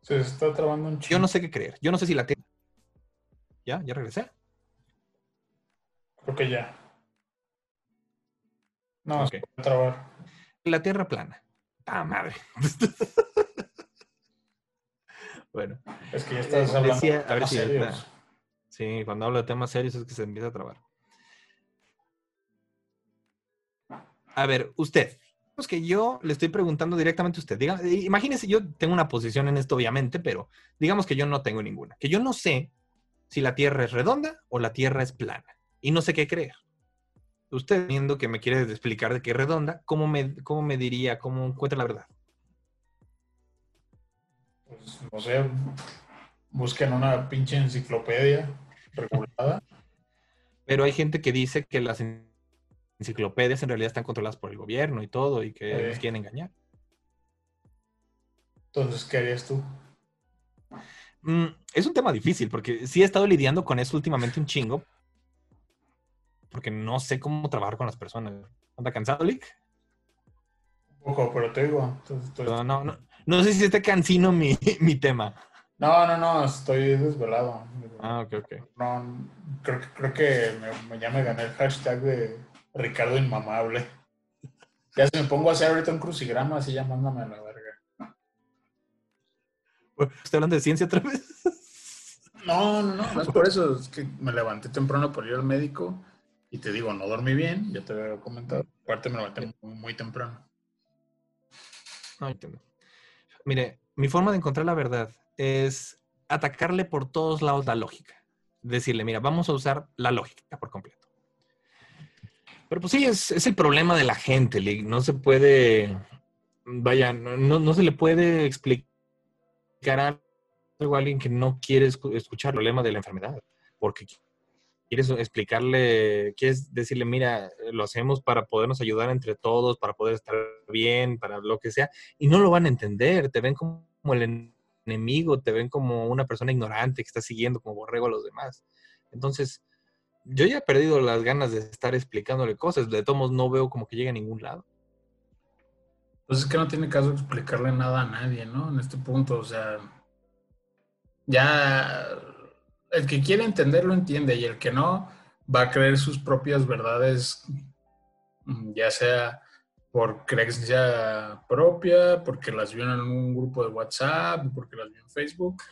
Se está trabando un yo chingo. no sé qué creer. Yo no sé si la. ¿Ya? ¿Ya regresé? Creo que ya. No, Ok. se va a trabar. La Tierra plana. ¡Ah, madre! bueno, Es que ya estás Eh, hablando decía- de a ver temas si serios. sí, cuando hablo de temas serios es que se empieza a trabar. A ver, usted. Digamos que yo le estoy preguntando directamente a usted. Diga, eh, imagínese, yo tengo una posición en esto, obviamente, pero digamos que yo no tengo ninguna. Que yo no sé si la Tierra es redonda o la Tierra es plana. Y no sé qué creer. Usted, viendo que me quiere explicar de qué es redonda, ¿cómo me, cómo me diría, cómo encuentra la verdad? Pues, no sé, busquen una pinche enciclopedia regulada. Pero hay gente que dice que las en- enciclopedias en realidad están controladas por el gobierno y todo y que Sí. nos quieren engañar. Entonces, ¿qué harías tú? Mm, es un tema difícil porque sí he estado lidiando con eso últimamente un chingo. Porque no sé cómo trabajar con las personas. ¿Anda cansado, Lick? Un poco, pero te digo. entonces, estoy- No, no, no. No sé si esté cansino mi, mi tema. No, no, no, estoy desvelado. Ah, ok, ok. No, creo, que- creo que me, me- ya me gané el hashtag de Ricardo Inmamable. Ya si me pongo a hacer ahorita un crucigrama, así ya mándame a la verga. ¿Estoy hablando de ciencia otra vez? No, no, no, no es por eso. Es que me levanté temprano para ir al médico y te digo, no dormí bien, ya te había comentado. Aparte me levanté muy, muy temprano. No entiendo. Mire, mi forma de encontrar la verdad es atacarle por todos lados la lógica. Decirle, mira, vamos a usar la lógica por completo. Pero pues sí, es, es el problema de la gente, Lig. No se puede, vaya, no, no se le puede explicar algo a alguien que no quiere escu- escuchar el problema de la enfermedad. Porque quieres explicarle, quieres decirle, mira, lo hacemos para podernos ayudar entre todos, para poder estar bien, para lo que sea, y no lo van a entender, te ven como el en- enemigo, te ven como una persona ignorante que está siguiendo como borrego a los demás. Entonces, yo ya he perdido las ganas de estar explicándole cosas, de todos no veo como que llegue a ningún lado. Pues es que no tiene caso explicarle nada a nadie, ¿no? En este punto, o sea, ya el que quiere entender lo entiende y el que no va a creer sus propias verdades, mm, ya sea por creencia propia, porque las vio en un grupo de WhatsApp, porque las vio en Facebook.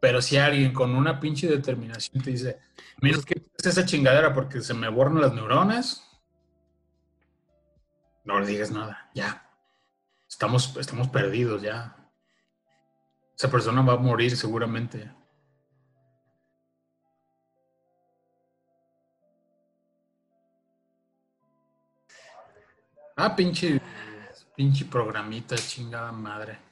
Pero si alguien con una pinche determinación te dice, mira, es que es esa chingadera porque se me borran las neuronas, no le digas nada, ya. Estamos, estamos perdidos ya. Esa persona va a morir seguramente. Ah, pinche, pinche programita, chingada madre.